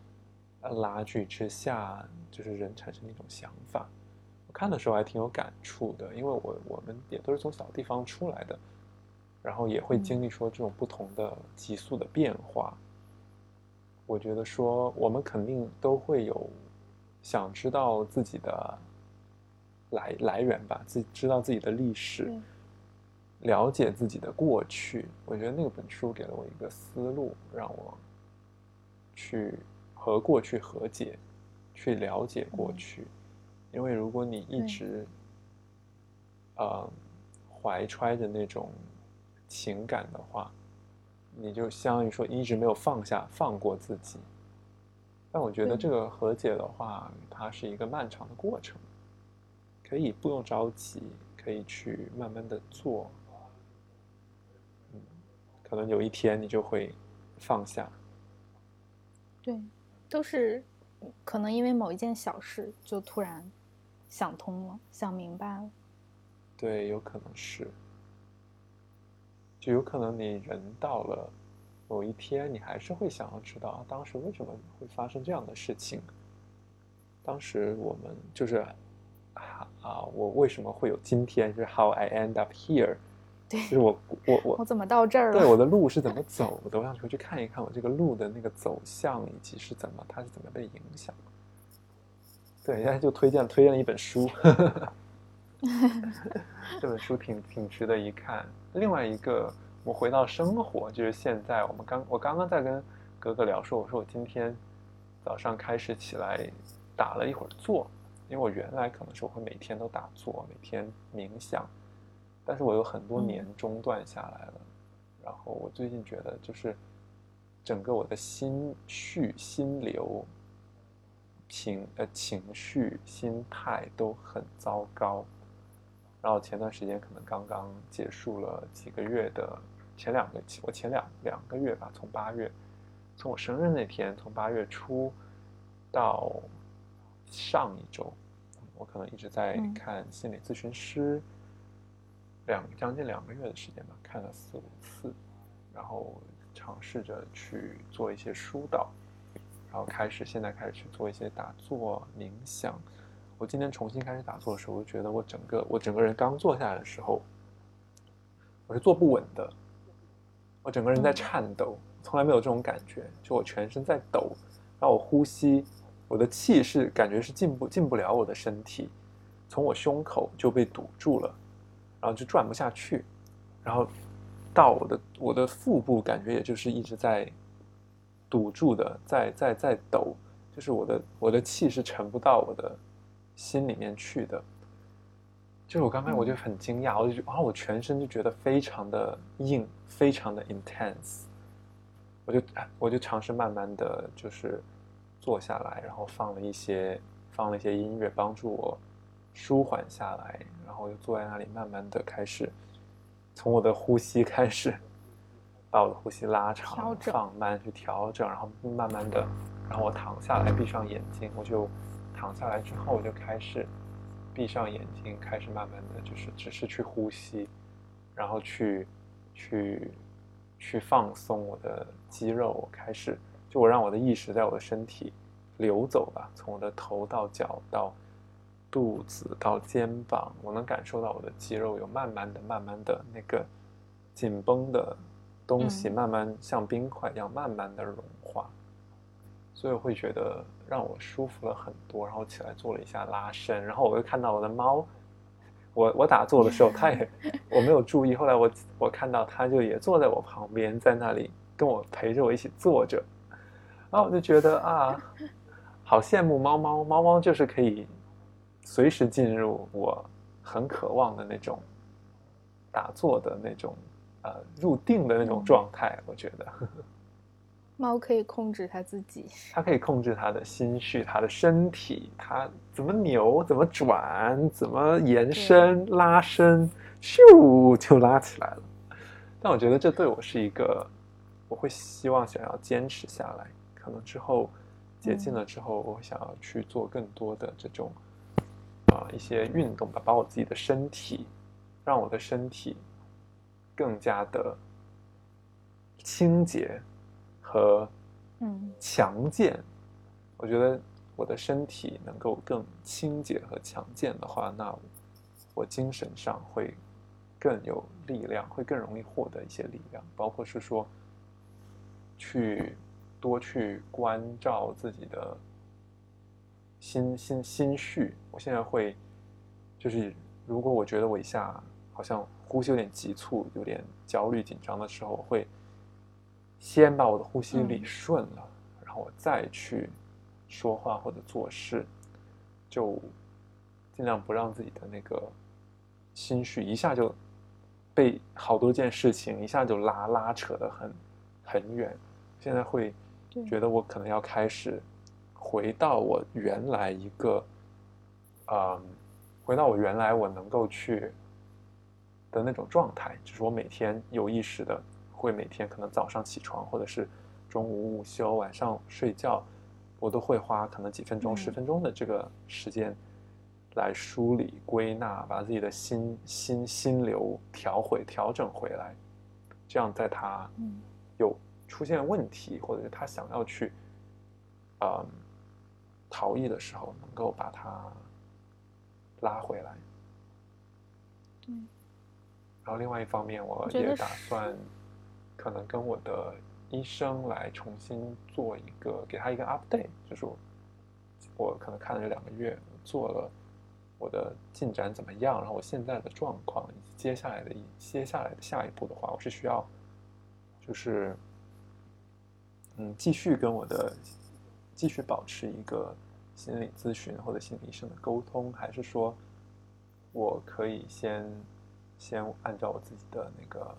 拉锯之下，就是人产生的一种想法。我看的时候还挺有感触的，因为我我们也都是从小地方出来的，然后也会经历说这种不同的急速的变化。我觉得说我们肯定都会有想知道自己的来来源吧，自知道自己的历史，了解自己的过去。我觉得那本书给了我一个思路，让我去。和过去和解，去了解过去，因为如果你一直，呃，怀揣着那种情感的话，你就相当于说一直没有放下、放过自己。但我觉得这个和解的话，它是一个漫长的过程，可以不用着急，可以去慢慢的做，嗯，可能有一天你就会放下。对。都是可能因为某一件小事就突然想通了，想明白了。对，有可能是，就有可能你人到了某一天，你还是会想要知道啊当时为什么会发生这样的事情。当时我们就是啊啊，我为什么会有今天？就是 How I end up here。就是我我我我怎么到这儿了？对，我的路是怎么 走的？我想回去看一看我这个路的那个走向，以及是怎么它是怎么被影响。对，现在就推荐推荐了一本书，这本书挺挺值得一看。另外一个我回到生活，就是现在我们刚我刚刚在跟哥哥聊说，我说我今天早上开始起来打了一会儿坐，因为我原来可能是我会每天都打坐，每天冥想，但是我有很多年中断下来了，然后我最近觉得就是整个我的心绪、心流、情呃情绪、心态都很糟糕。然后前段时间可能刚刚结束了几个月的前两个我前两两个月吧，从八月，从我生日那天，从八月初到上一周，我可能一直在看心理咨询师，两将近两个月的时间吧，看了四五次，然后尝试着去做一些疏导，然后开始现在开始去做一些打坐冥想。我今天重新开始打坐的时候，我觉得我整个我整个人刚坐下来的时候，我是坐不稳的，我整个人在颤抖，从来没有这种感觉，就我全身在抖，然后我呼吸，我的气是感觉是进不进不了我的身体，从我胸口就被堵住了，然后就转不下去，然后到我的我的腹部感觉也就是一直在堵住的，在在在抖，就是我的我的气是沉不到我的。心里面去的，就是我刚才我就很惊讶，我就觉得啊，我全身就觉得非常的硬，非常的 intense，我就我就尝试慢慢的就是坐下来，然后放了一些放了一些音乐，帮助我舒缓下来，然后就坐在那里慢慢的开始从我的呼吸开始把我的呼吸拉长放慢去调整，然后慢慢的，然后我躺下来闭上眼睛，我就。躺下来之后，我就开始闭上眼睛，开始慢慢的就是只是去呼吸，然后去去去放松我的肌肉。我开始就我让我的意识在我的身体流走吧，从我的头到脚到肚子到肩膀，我能感受到我的肌肉有慢慢的、慢慢的那个紧绷的东西，慢慢像冰块一样慢慢的融化。所以我会觉得让我舒服了很多，然后起来做了一下拉伸，然后我又看到我的猫，我我打坐的时候，它也 我没有注意，后来我我看到它就也坐在我旁边，在那里跟我陪着我一起坐着，然后我就觉得啊，好羡慕猫猫，猫猫就是可以随时进入我很渴望的那种打坐的那种呃入定的那种状态，我觉得。猫可以控制它自己，它可以控制它的心绪、它的身体，它怎么扭、怎么转、怎么延伸、拉伸，咻就拉起来了。但我觉得这对我是一个，我会希望想要坚持下来。可能之后解禁了之后，我想要去做更多的这种啊一些运动吧，把我自己的身体，让我的身体更加的清洁。和嗯强健，我觉得我的身体能够更清洁和强健的话，那我精神上会更有力量，会更容易获得一些力量。包括是说，去多去关照自己的心心心绪。我现在会，就是如果我觉得我一下好像呼吸有点急促、有点焦虑紧张的时候，我会。先把我的呼吸理顺了，然后我再去说话或者做事，就尽量不让自己的那个心绪一下就被好多件事情一下就拉拉扯的很很远。现在会觉得我可能要开始回到我原来一个，嗯，回到我原来我能够去的那种状态，就是我每天有意识的。会每天可能早上起床，或者是中午午休、晚上睡觉，我都会花可能几分钟、十分钟的这个时间来梳理、归纳，把自己的心心心流调回、调整回来。这样，在他有出现问题，或者是他想要去呃逃逸的时候，能够把他拉回来。嗯。然后，另外一方面，我也打算。可能跟我的医生来重新做一个，给他一个 update，就是我，可能看了这两个月，做了我的进展怎么样，然后我现在的状况以及接下来的一接下来的下一步的话，我是需要就是嗯继续跟我的继续保持一个心理咨询或者心理医生的沟通，还是说我可以先先按照我自己的那个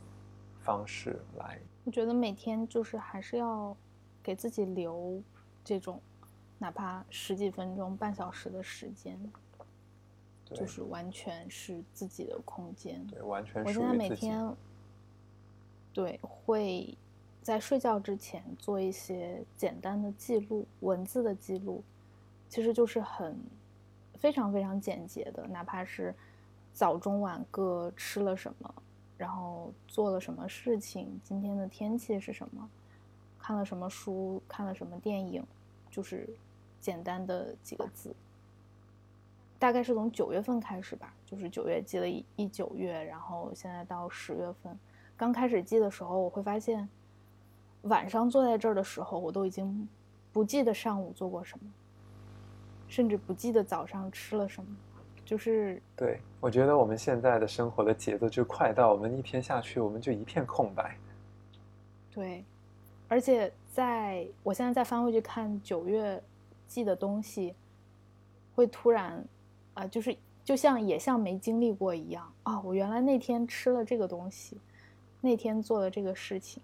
方式来？我觉得每天就是还是要给自己留这种哪怕十几分钟、半小时的时间。就是完全是自己的空间，对，完全。我现在每天，对，会在睡觉之前做一些简单的记录，文字的记录，其实就是很非常非常简洁的，哪怕是早中晚各吃了什么，然后做了什么事情，今天的天气是什么，看了什么书，看了什么电影，就是简单的几个字。大概是从九月份开始吧，就是九月记了一一九月，然后现在到十月份，刚开始记的时候，我会发现，晚上坐在这儿的时候，我都已经不记得上午做过什么，甚至不记得早上吃了什么，就是对我觉得我们现在的生活的节奏就快到我们一天下去，我们就一片空白。对，而且在我现在再翻回去看九月记的东西，会突然。啊，就是就像也像没经历过一样啊！我原来那天吃了这个东西，那天做了这个事情，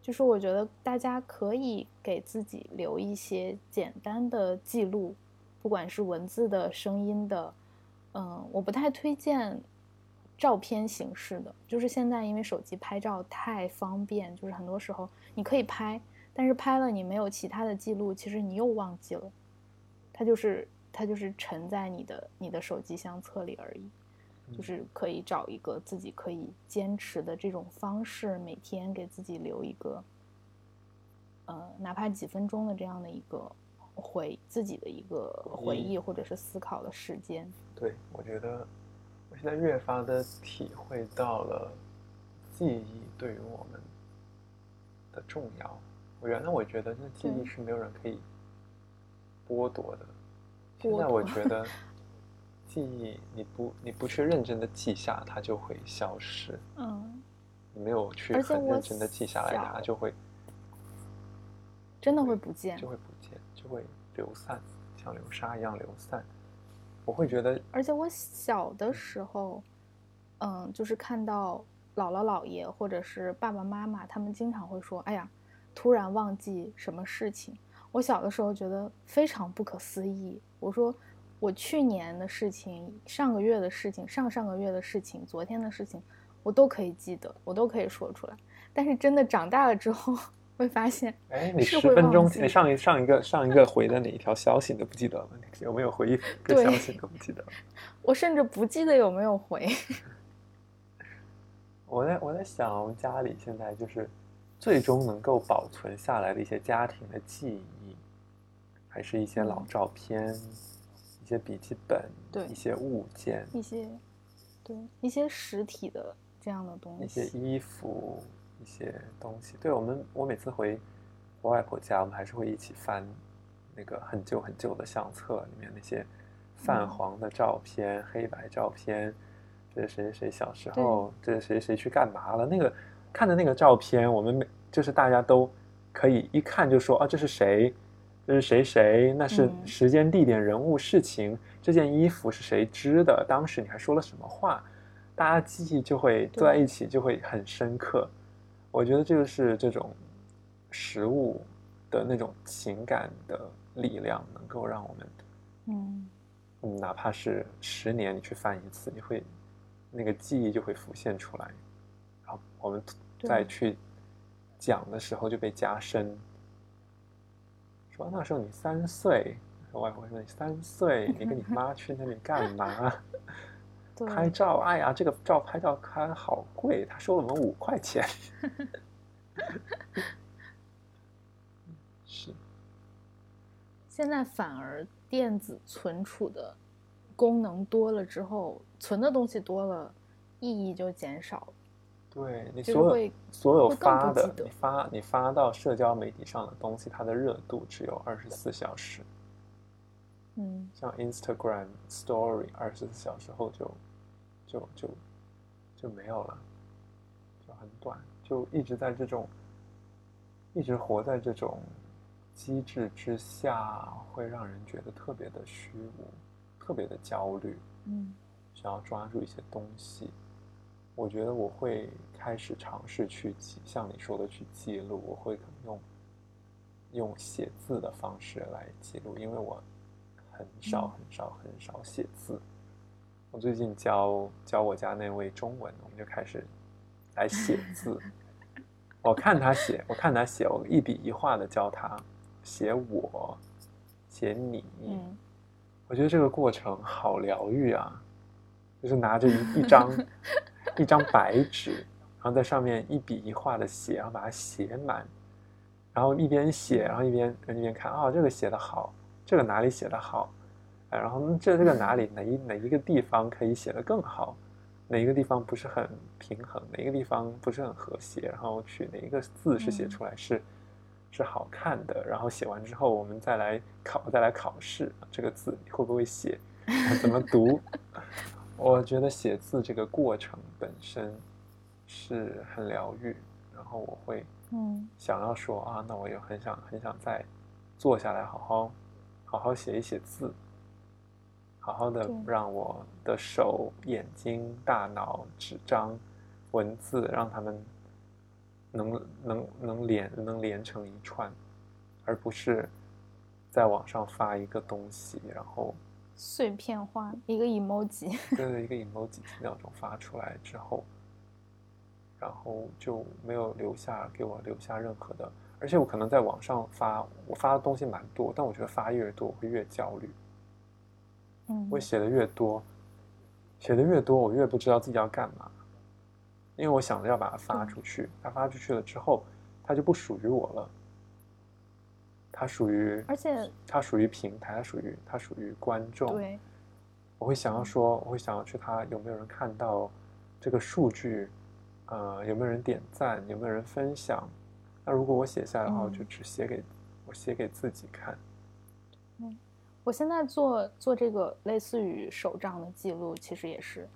就是我觉得大家可以给自己留一些简单的记录，不管是文字的、声音的，嗯，我不太推荐照片形式的，就是现在因为手机拍照太方便，就是很多时候你可以拍，但是拍了你没有其他的记录，其实你又忘记了，它就是。它就是沉在你的你的手机相册里而已，就是可以找一个自己可以坚持的这种方式，每天给自己留一个，呃，哪怕几分钟的这样的一个回自己的一个回忆或者是思考的时间。对，我觉得我现在越发的体会到了记忆对于我们的重要。我原来我觉得那记忆是没有人可以剥夺的。现在我觉得，记忆你不你不去认真的记下，它就会消失。嗯，你没有去很认真的记下来，它就会真的会不见，就会不会流散，像流沙一样流散。我会觉得，而且我小的时候，嗯，就是看到姥姥姥爷或者是爸爸妈妈，他们经常会说：“哎呀，突然忘记什么事情。”我小的时候觉得非常不可思议。我说，我去年的事情、上个月的事情、上上个月的事情、昨天的事情，我都可以记得，我都可以说出来。但是真的长大了之后，会发现，哎，你十分钟，你上一上一个上一个回的哪一条消息你都不记得了？有没有回一个 消息都不记得？我甚至不记得有没有回。我在我在想，家里现在就是最终能够保存下来的一些家庭的记忆。还是一些老照片，一些笔记本，对一些物件，一些对一些实体的这样的东西，一些衣服，一些东西。对我们，我每次回我外婆家，我们还是会一起翻那个很旧很旧的相册，里面那些泛黄的照片、黑白照片，这是谁谁谁小时候，这是谁谁去干嘛了？那个看的那个照片，我们每就是大家都可以一看就说啊，这是谁？这是谁谁？那是时间、地点、人物、事情。这件衣服是谁织的？当时你还说了什么话？大家记忆就会坐在一起，就会很深刻。我觉得这个是这种食物的那种情感的力量，能够让我们，嗯，哪怕是十年你去翻一次，你会那个记忆就会浮现出来，然后我们再去讲的时候就被加深。说那时候你三岁，外婆说你三岁，你跟你妈去那里干嘛？拍照，哎呀，这个照拍照看好贵，他收了我们五块钱。是。现在反而电子存储的功能多了之后，存的东西多了，意义就减少了。对你所有所有发的，你发你发到社交媒体上的东西，它的热度只有二十四小时。嗯，像 Instagram Story 二十四小时后就就就就没有了，就很短，就一直在这种一直活在这种机制之下，会让人觉得特别的虚无，特别的焦虑。嗯，想要抓住一些东西，我觉得我会开始尝试去记，像你说的去记录，我会可能用用写字的方式来记录，因为我。很少很少很少写字。我最近教教我家那位中文，我们就开始来写字。我看他写，我看他写，我一笔一画的教他写我，写你。嗯，我觉得这个过程好疗愈啊！就是拿着一一张 一张白纸，然后在上面一笔一画的写，然后把它写满，然后一边写，然后一边一边看啊，这个写的好。这个哪里写的好，哎，然后这这个哪里哪一哪一个地方可以写的更好，哪一个地方不是很平衡，哪一个地方不是很和谐，然后去哪一个字是写出来是是好看的，然后写完之后我们再来考再来考试，这个字你会不会写，怎么读？我觉得写字这个过程本身是很疗愈，然后我会嗯想要说啊，那我也很想很想再坐下来好好。好好写一写字，好好的让我的手、眼睛、大脑、纸张、文字，让他们能能能连能连成一串，而不是在网上发一个东西，然后碎片化一个 emoji，对，一个 emoji 几秒钟发出来之后，然后就没有留下给我留下任何的。而且我可能在网上发，我发的东西蛮多，但我觉得发越多我会越焦虑。嗯，我写的越多，写的越多，我越不知道自己要干嘛，因为我想着要把它发出去，它发出去了之后，它就不属于我了，它属于，而且它属于平台，它属于它属于观众。对，我会想要说，我会想要去它有没有人看到这个数据，呃，有没有人点赞，有没有人分享。那如果我写下来的话，我就只写给我写给自己看。嗯，我现在做做这个类似于手账的记录，其实也是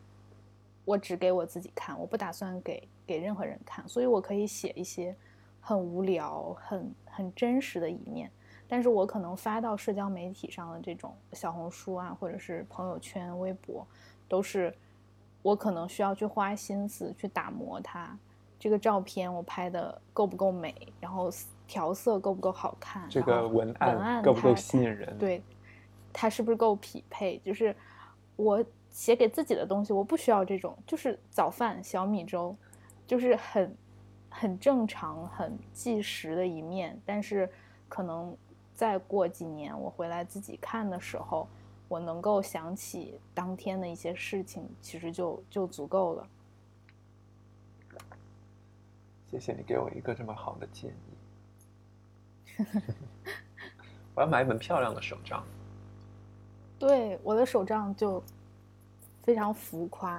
我只给我自己看，我不打算给给任何人看，所以我可以写一些很无聊、很很真实的一面。但是我可能发到社交媒体上的这种小红书啊，或者是朋友圈、微博，都是我可能需要去花心思去打磨它。这个照片我拍的够不够美？然后调色够不够好看？这个文案够不够吸引人？对，它是不是够匹配？就是我写给自己的东西，我不需要这种，就是早饭小米粥，就是很很正常、很即时的一面。但是可能再过几年，我回来自己看的时候，我能够想起当天的一些事情，其实就就足够了。谢谢你给我一个这么好的建议。我要买一本漂亮的手账。对，我的手账就非常浮夸。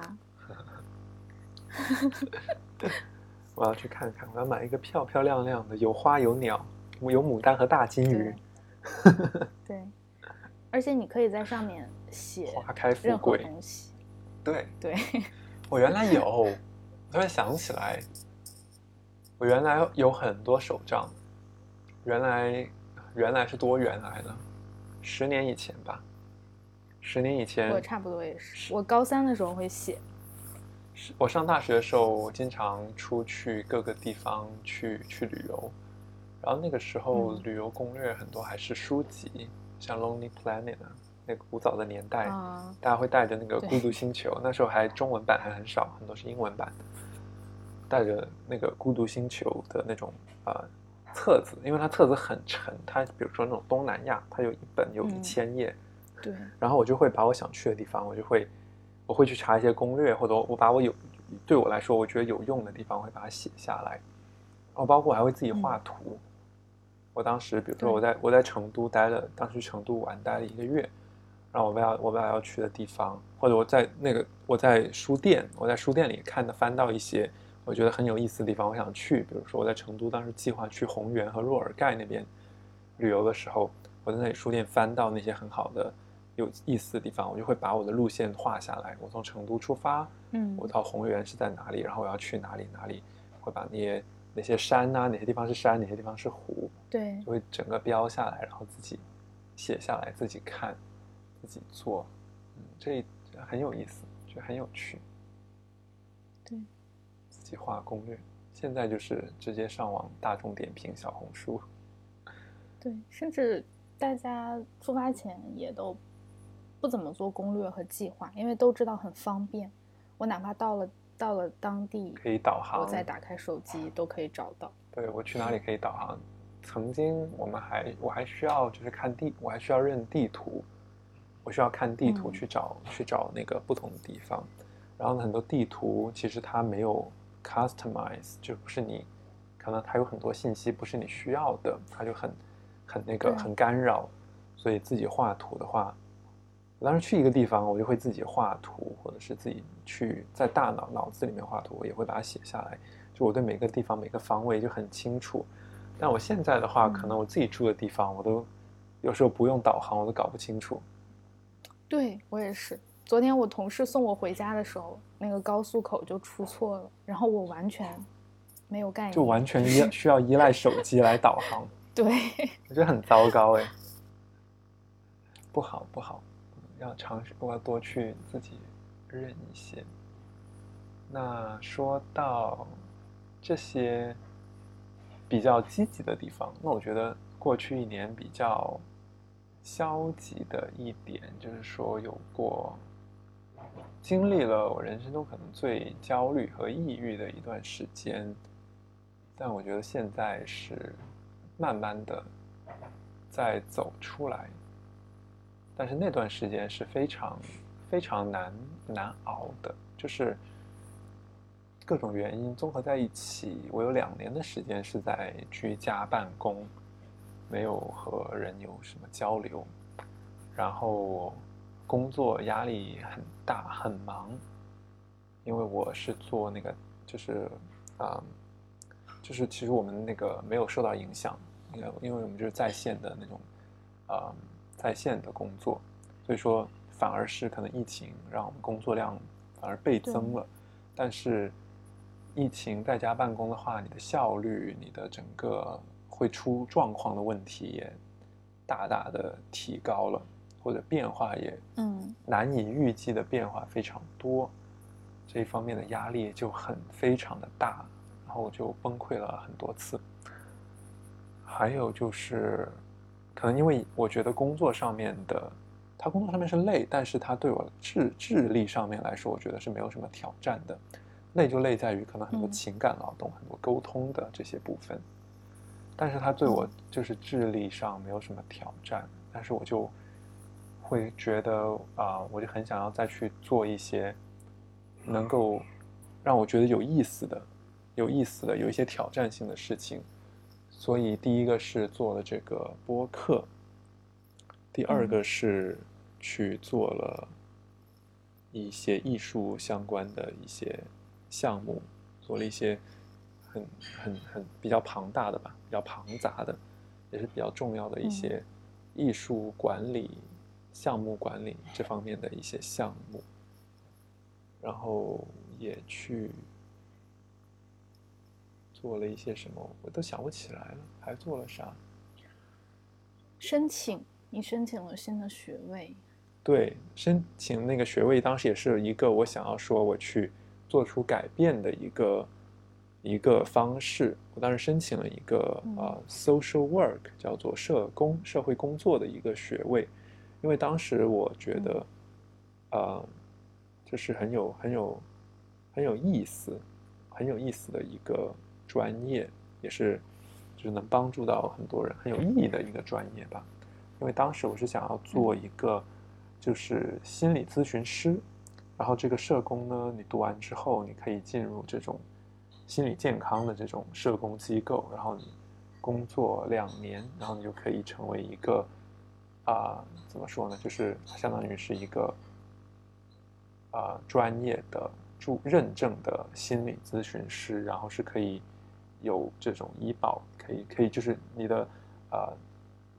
我要去看看，我要买一个漂漂亮亮的，有花有鸟，有牡丹和大金鱼。对，而且你可以在上面写花开富贵东西。对对，我原来有，突然想起来。我原来有很多手账，原来原来是多原来的，十年以前吧，十年以前我差不多也是，我高三的时候会写。我上大学的时候，我经常出去各个地方去去旅游，然后那个时候旅游攻略很多还是书籍，像《Lonely Planet》啊，那个古早的年代，大家会带着那个《孤独星球》，那时候还中文版还很少，很多是英文版的。带着那个《孤独星球》的那种啊册子，因为它册子很沉，它比如说那种东南亚，它有一本有一千页，对。然后我就会把我想去的地方，我就会我会去查一些攻略，或者我把我有对我来说我觉得有用的地方，我会把它写下来。哦，包括我还会自己画图。我当时比如说我在我在成都待了，当时成都玩待了一个月，然后我要我把要去的地方，或者我在那个我在书店，我在书店里看的翻到一些。我觉得很有意思的地方，我想去。比如说，我在成都，当时计划去红原和若尔盖那边旅游的时候，我在那里书店翻到那些很好的有意思的地方，我就会把我的路线画下来。我从成都出发，嗯我到红原是在哪里，然后我要去哪里哪里，会把那些哪些山呐、哪些地方是山，哪些地方是湖，对就会整个标下来，然后自己写下来，自己看，自己做，嗯，这很有意思，觉得很有趣。对，自己画攻略，现在就是直接上网大众点评、小红书。对，甚至大家出发前也都不怎么做攻略和计划，因为都知道很方便。我哪怕到了到了当地，可以导航，我再打开手机都可以找到。对我去哪里可以导航。曾经我们还我还需要就是看地，我还需要认地图，我需要看地图嗯去找、去找那个不同的地方。然后很多地图其实它没有 customize，就不是你可能它有很多信息不是你需要的，它就很很那个很干扰。所以自己画图的话，我当时去一个地方，我就会自己画图，或者是自己去在大脑脑子里面画图，我也会把它写下来。就我对每个地方每个方位就很清楚。但我现在的话，嗯可能我自己住的地方，我都有时候不用导航，我都搞不清楚。对我也是。昨天我同事送我回家的时候，那个高速口就出错了，然后我完全没有概念，就完全依 需要依赖手机来导航，对，我觉得很糟糕 哎，不好不好，要尝试，我要多去自己认一些。那说到这些比较积极的地方，那我觉得过去一年比较消极的一点，就是说有过经历了我人生中可能最焦虑和抑郁的一段时间，但我觉得现在是慢慢的在走出来，但是那段时间是非常非常难难熬的，就是各种原因综合在一起，我有两年的时间是在居家办公，没有和人有什么交流，然后工作压力很大，很忙，因为我是做那个就是啊、就是其实我们那个没有受到影响，因为因为我们就是在线的那种啊、在线的工作，所以说反而是可能疫情让我们工作量反而倍增了，但是疫情在家办公的话，你的效率、你的整个会出状况的问题也大大的提高了，或者变化也嗯。难以预计的变化非常多，这一方面的压力就很非常的大，然后我就崩溃了很多次。还有就是，可能因为我觉得工作上面的，他工作上面是累，但是他对我智智力上面来说，我觉得是没有什么挑战的。累就累在于可能很多嗯情感劳动、很多沟通的这些部分，但是他对我就是智力上没有什么挑战，但是我就会觉得啊、我就很想要再去做一些能够让我觉得有意思的、有意思的、有一些挑战性的事情。所以第一个是做了这个播客，第二个是去做了一些艺术相关的一些项目，做了一些很很很比较庞大的吧，比较庞杂的，也是比较重要的一些艺术管理、项目管理这方面的一些项目，然后也去做了一些什么，我都想不起来了，还做了啥？申请你申请了新的学位，对，申请那个学位，当时也是一个我想要说我去做出改变的一个一个方式。我当时申请了一个嗯呃 social work，叫做社工社会工作的一个学位，因为当时我觉得，呃，就是很有很有很有意思，很有意思的一个专业，也是就是能帮助到很多人，很有意义的一个专业吧。因为当时我是想要做一个就是心理咨询师，然后这个社工呢，你读完之后，你可以进入这种心理健康的这种社工机构，然后你工作两年，然后你就可以成为一个啊、怎么说呢，就是相当于是一个啊、专业的注认证的心理咨询师，然后是可以有这种医保，可以可以就是你的呃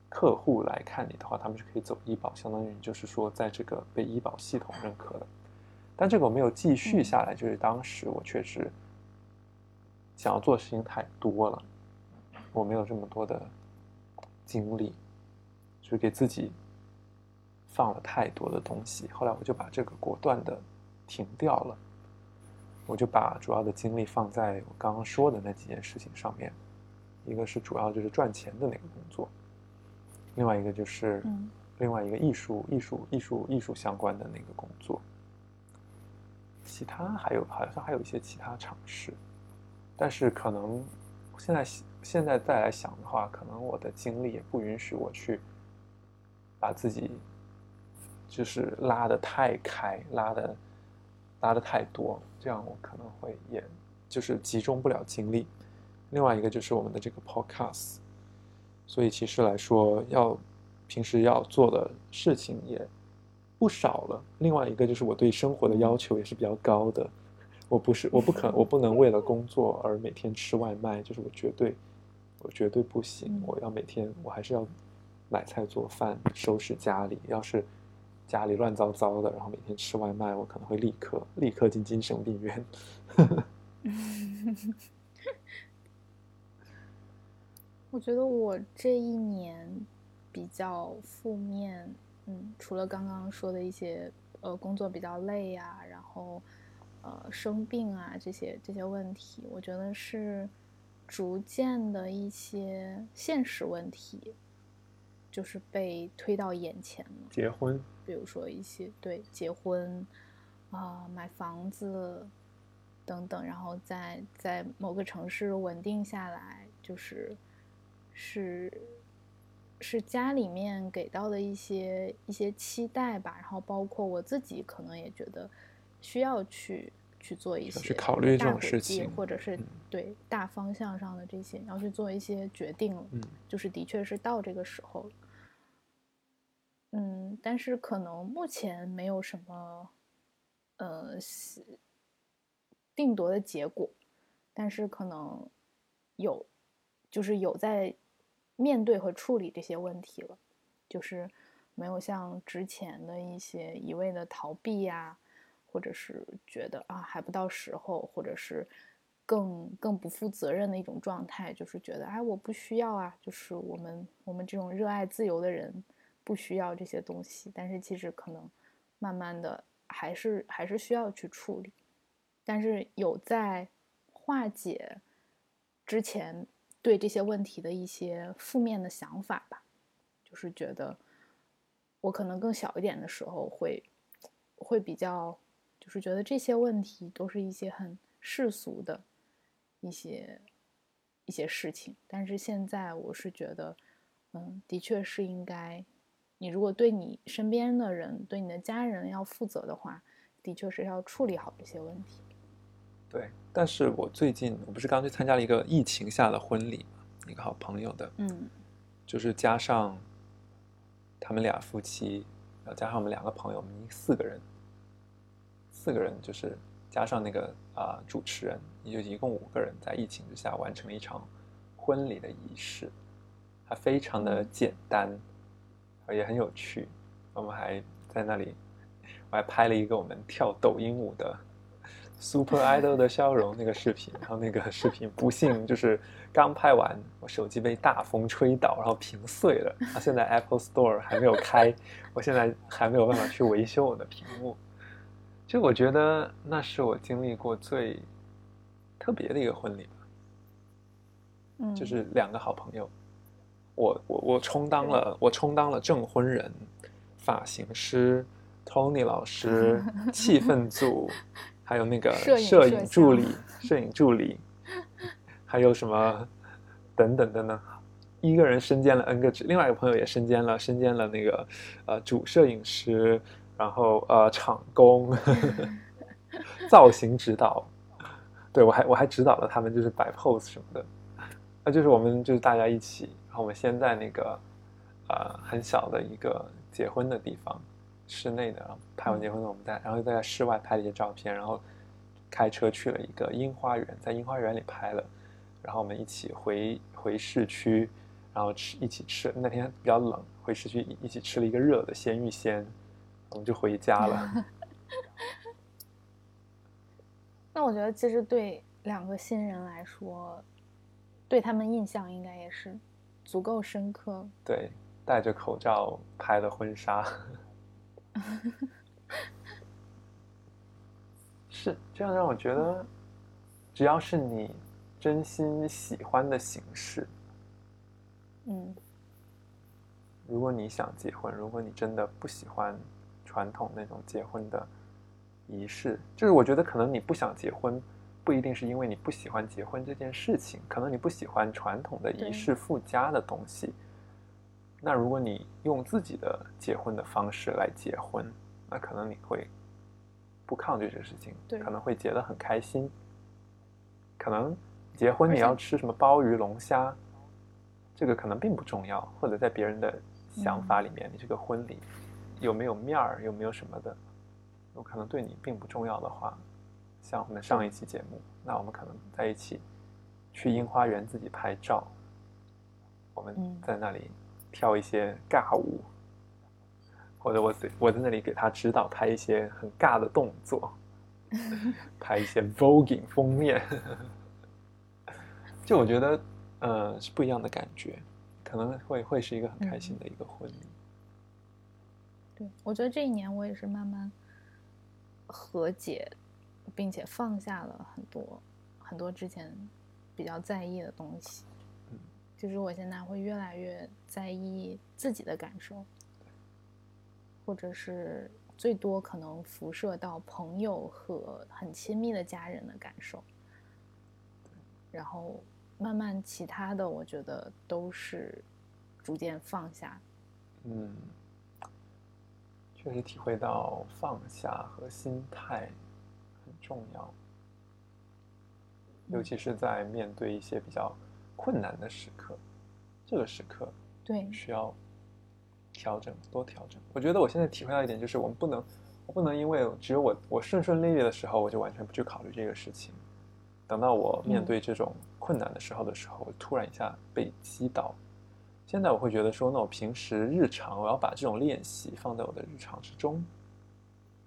客户来看你的话，他们是可以走医保，相当于就是说在这个被医保系统认可的。但这个我没有继续下来，就是当时我确实想要做的事情太多了，我没有这么多的精力，就是给自己放了太多的东西。后来我就把这个果断的停掉了，我就把主要的精力放在我刚刚说的那几件事情上面，一个是主要就是赚钱的那个工作，另外一个就是另外一个艺术、艺术、艺术、艺术相关的那个工作。其他还有好像还有一些其他尝试，但是可能现在现在再来想的话，可能我的精力也不允许我去把自己就是拉的太开，拉的拉的太多，这样我可能会也就是集中不了精力。另外一个就是我们的这个 podcast，所以其实来说，要平时要做的事情也。不少了。另外一个就是我对生活的要求也是比较高的，我不是我不可我不能为了工作而每天吃外卖，就是我绝对我绝对不行。我要每天我还是要买菜做饭，收拾家里。要是家里乱糟糟的，然后每天吃外卖，我可能会立刻立刻进精神病院。我觉得我这一年比较负面。嗯，除了刚刚说的一些，呃，工作比较累呀，然后，呃，生病啊这些这些问题，我觉得是逐渐的一些现实问题，就是被推到眼前了。结婚，比如说一些对结婚，啊，买房子等等，然后在在某个城市稳定下来，就是是。是家里面给到的一些一些期待吧，然后包括我自己可能也觉得需要去去做一些去考虑这种事情，或者是对大方向上的这些要去做一些决定了，就是的确是到这个时候了。嗯，但是可能目前没有什么呃定夺的结果，但是可能有就是有在。面对和处理这些问题了，就是没有像之前的一些一味的逃避呀，或者是觉得啊还不到时候，或者是更更不负责任的一种状态，就是觉得哎我不需要啊，就是我们我们这种热爱自由的人不需要这些东西，但是其实可能慢慢的还是还是需要去处理，但是有在化解之前。对这些问题的一些负面的想法吧，就是觉得我可能更小一点的时候会会比较，就是觉得这些问题都是一些很世俗的一些一些事情。但是现在我是觉得，嗯，的确是应该，你如果对你身边的人、对你的家人要负责的话，的确是要处理好这些问题。对，但是我最近我不是刚去参加了一个疫情下的婚礼嘛，一个好朋友的，嗯，就是加上他们俩夫妻，然后加上我们两个朋友，我们四个人，四个人就是加上那个啊主持人，也就一共五个人，在疫情之下完成了一场婚礼的仪式，还非常的简单，也很有趣。我们还在那里，我还拍了一个我们跳抖音舞的。Super Idol 的笑容那个视频，然后那个视频不幸就是刚拍完，我手机被大风吹倒，然后屏碎了。它现在 Apple Store 还没有开，我现在还没有办法去维修我的屏幕。就我觉得那是我经历过最特别的一个婚礼吧。嗯，就是两个好朋友，我我我充当了我充当了证婚人、发型师、Tony 老师、气氛组。还有那个摄影助理，摄影助理，还有什么等等等等？一个人身兼了 N 个职，另外一个朋友也身兼了身兼了那个呃主摄影师，然后呃场工，造型指导，对我还我还指导了他们就是摆 pose 什么的，那就是我们就是大家一起，然后我们先在那个呃很小的一个结婚的地方。室内的，拍完结婚的，我们在，然后在室外拍了一些照片，然后开车去了一个樱花园，在樱花园里拍了，然后我们一起回回市区，然后吃一起吃。那天比较冷，回市区一起吃了一个热的鲜芋仙，我们就回家了。那我觉得，其实对两个新人来说，对他们印象应该也是足够深刻。对，戴着口罩拍的婚纱，是这样让我觉得，只要是你真心喜欢的形式，嗯，如果你想结婚，如果你真的不喜欢传统那种结婚的。仪式就是，我觉得可能你不想结婚，不一定是因为你不喜欢结婚这件事情，可能你不喜欢传统的仪式附加的东西。那如果你用自己的结婚的方式来结婚，那可能你会不抗拒这个事情，可能会结得很开心。可能结婚你要吃什么鲍鱼龙虾，这个可能并不重要，或者在别人的想法里面，你这个婚礼有没有面儿，有没有什么的。有可能对你并不重要的话，像我们上一期节目，那我们可能在一起去樱花园自己拍照，我们在那里跳一些尬舞，或者我我在那里给他指导拍一些很尬的动作，拍一些 voguing 封面，就我觉得呃是不一样的感觉，可能会会是一个很开心的一个婚礼。对，我觉得这一年我也是慢慢。和解，并且放下了很多很多之前比较在意的东西。嗯，就是我现在会越来越在意自己的感受，或者是最多可能辐射到朋友和很亲密的家人的感受。然后慢慢其他的，我觉得都是逐渐放下。嗯。确实体会到放下和心态很重要，尤其是在面对一些比较困难的时刻，这个时刻对需要调整，多调整。我觉得我现在体会到一点，就是我们不能，我不能因为只有我我顺顺利利的时候，我就完全不去考虑这个事情。等到我面对这种困难的时候的时候，我突然一下被击倒。现在我会觉得说，那我平时日常，我要把这种练习放在我的日常之中。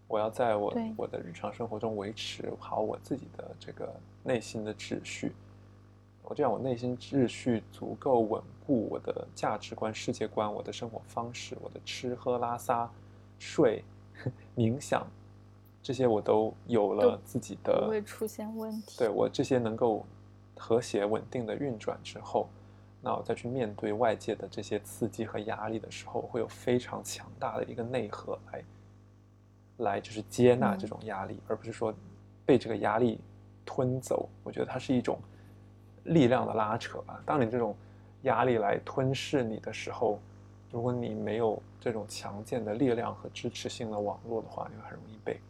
我要在我我的日常生活中维持好我自己的这个内心的秩序。我这样，我内心秩序足够稳固，我的价值观、世界观、我的生活方式、我的吃喝拉撒、睡、冥想，这些我都有了自己的不会出现问题。对我这些能够和谐稳定的运转之后。那我再去面对外界的这些刺激和压力的时候，会有非常强大的一个内核来，来就是接纳这种压力，而不是说被这个压力吞走。我觉得它是一种力量的拉扯吧。当你这种压力来吞噬你的时候，如果你没有这种强健的力量和支持性的网络的话，你会很容易被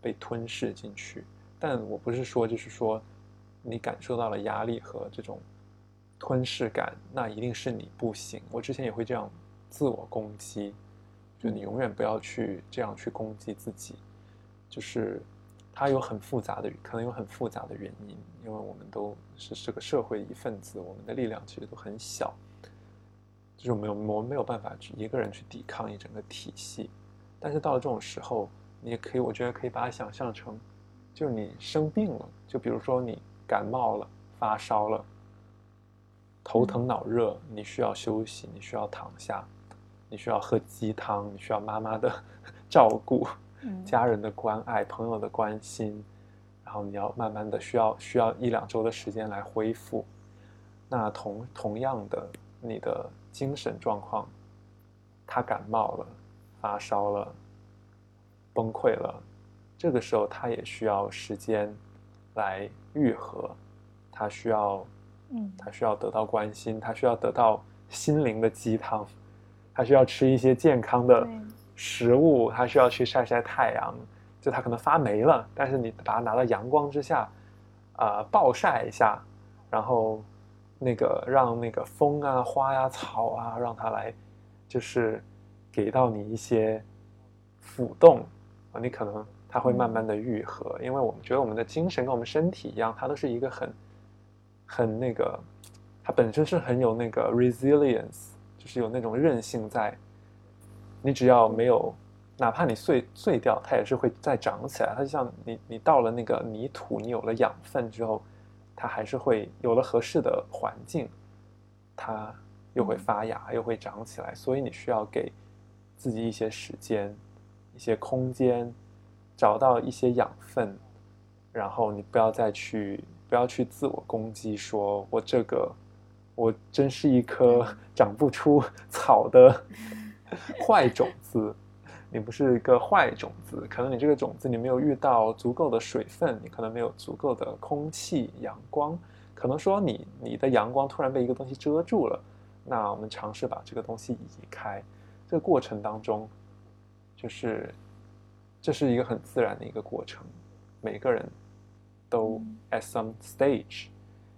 被吞噬进去。但我不是说就是说你感受到了压力和这种。吞噬感，那一定是你不行。我之前也会这样自我攻击，就你永远不要去这样去攻击自己。就是它有很复杂的，可能有很复杂的原因，因为我们都是这个社会一份子，我们的力量其实都很小，就是没有我们没有办法去一个人去抵抗一整个体系。但是到了这种时候，你也可以，我觉得可以把它想象成，就是你生病了，就比如说你感冒了、发烧了。头疼脑热，你需要休息，你需要躺下，你需要喝鸡汤，你需要妈妈的 照顾，家人的关爱，朋友的关心，然后你要慢慢的需要需要一两周的时间来恢复。那同同样的，你的精神状况，他感冒了，发烧了，崩溃了，这个时候他也需要时间来愈合，他需要。嗯，他需要得到关心，他需要得到心灵的鸡汤，他需要吃一些健康的食物，他需要去晒晒太阳。就他可能发霉了，但是你把它拿到阳光之下，啊，暴晒一下，然后那个让那个风啊、花呀、草啊，让它来，就是给到你一些抚动啊，你可能它会慢慢的愈合。因为我们觉得我们的精神跟我们身体一样，它都是一个很。很那个，它本身是很有那个 resilience，就是有那种韧性在。你只要没有，哪怕你碎碎掉，它也是会再长起来。它就像你你到了那个泥土，你有了养分之后，它还是会有了合适的环境，它又会发芽，又会长起来。所以你需要给自己一些时间、一些空间，找到一些养分，然后你不要再去不要去自我攻击，说我这个我真是一颗 长不出草的。坏种子，你不是一个坏种子，可能你这个种子你没有遇到足够的水分，你可能没有足够的空气、阳光，可能说你你的阳光突然被一个东西遮住了，那我们尝试把这个东西移开，这个过程当中，就是这是一个很自然的一个过程，每个人都 at some stage，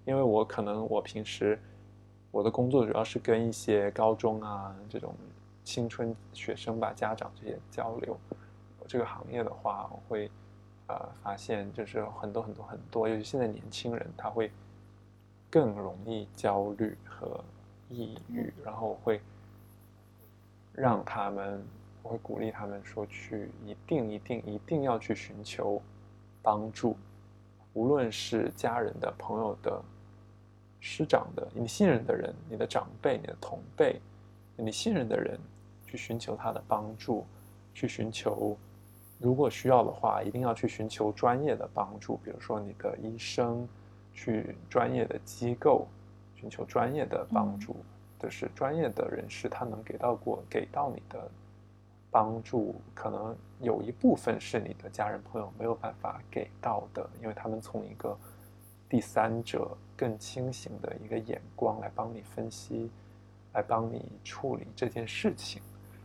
因为我可能我平时我的工作主要是跟一些高中啊这种。青春学生吧，家长这些交流，这个行业的话，我会呃发现，就是很多很多很多，尤其现在年轻人，他会更容易焦虑和抑郁，然后会让他们，我会鼓励他们说，去一定一定一定要去寻求帮助，无论是家人的、朋友的、师长的，你信任的人，你的长辈、你的同辈，你信任的人。去寻求他的帮助，去寻求，如果需要的话，一定要去寻求专业的帮助，比如说你的医生，去专业的机构寻求专业的帮助，就是专业的人士他能给到过给到你的帮助，可能有一部分是你的家人朋友没有办法给到的，因为他们从一个第三者更清醒的一个眼光来帮你分析，来帮你处理这件事情。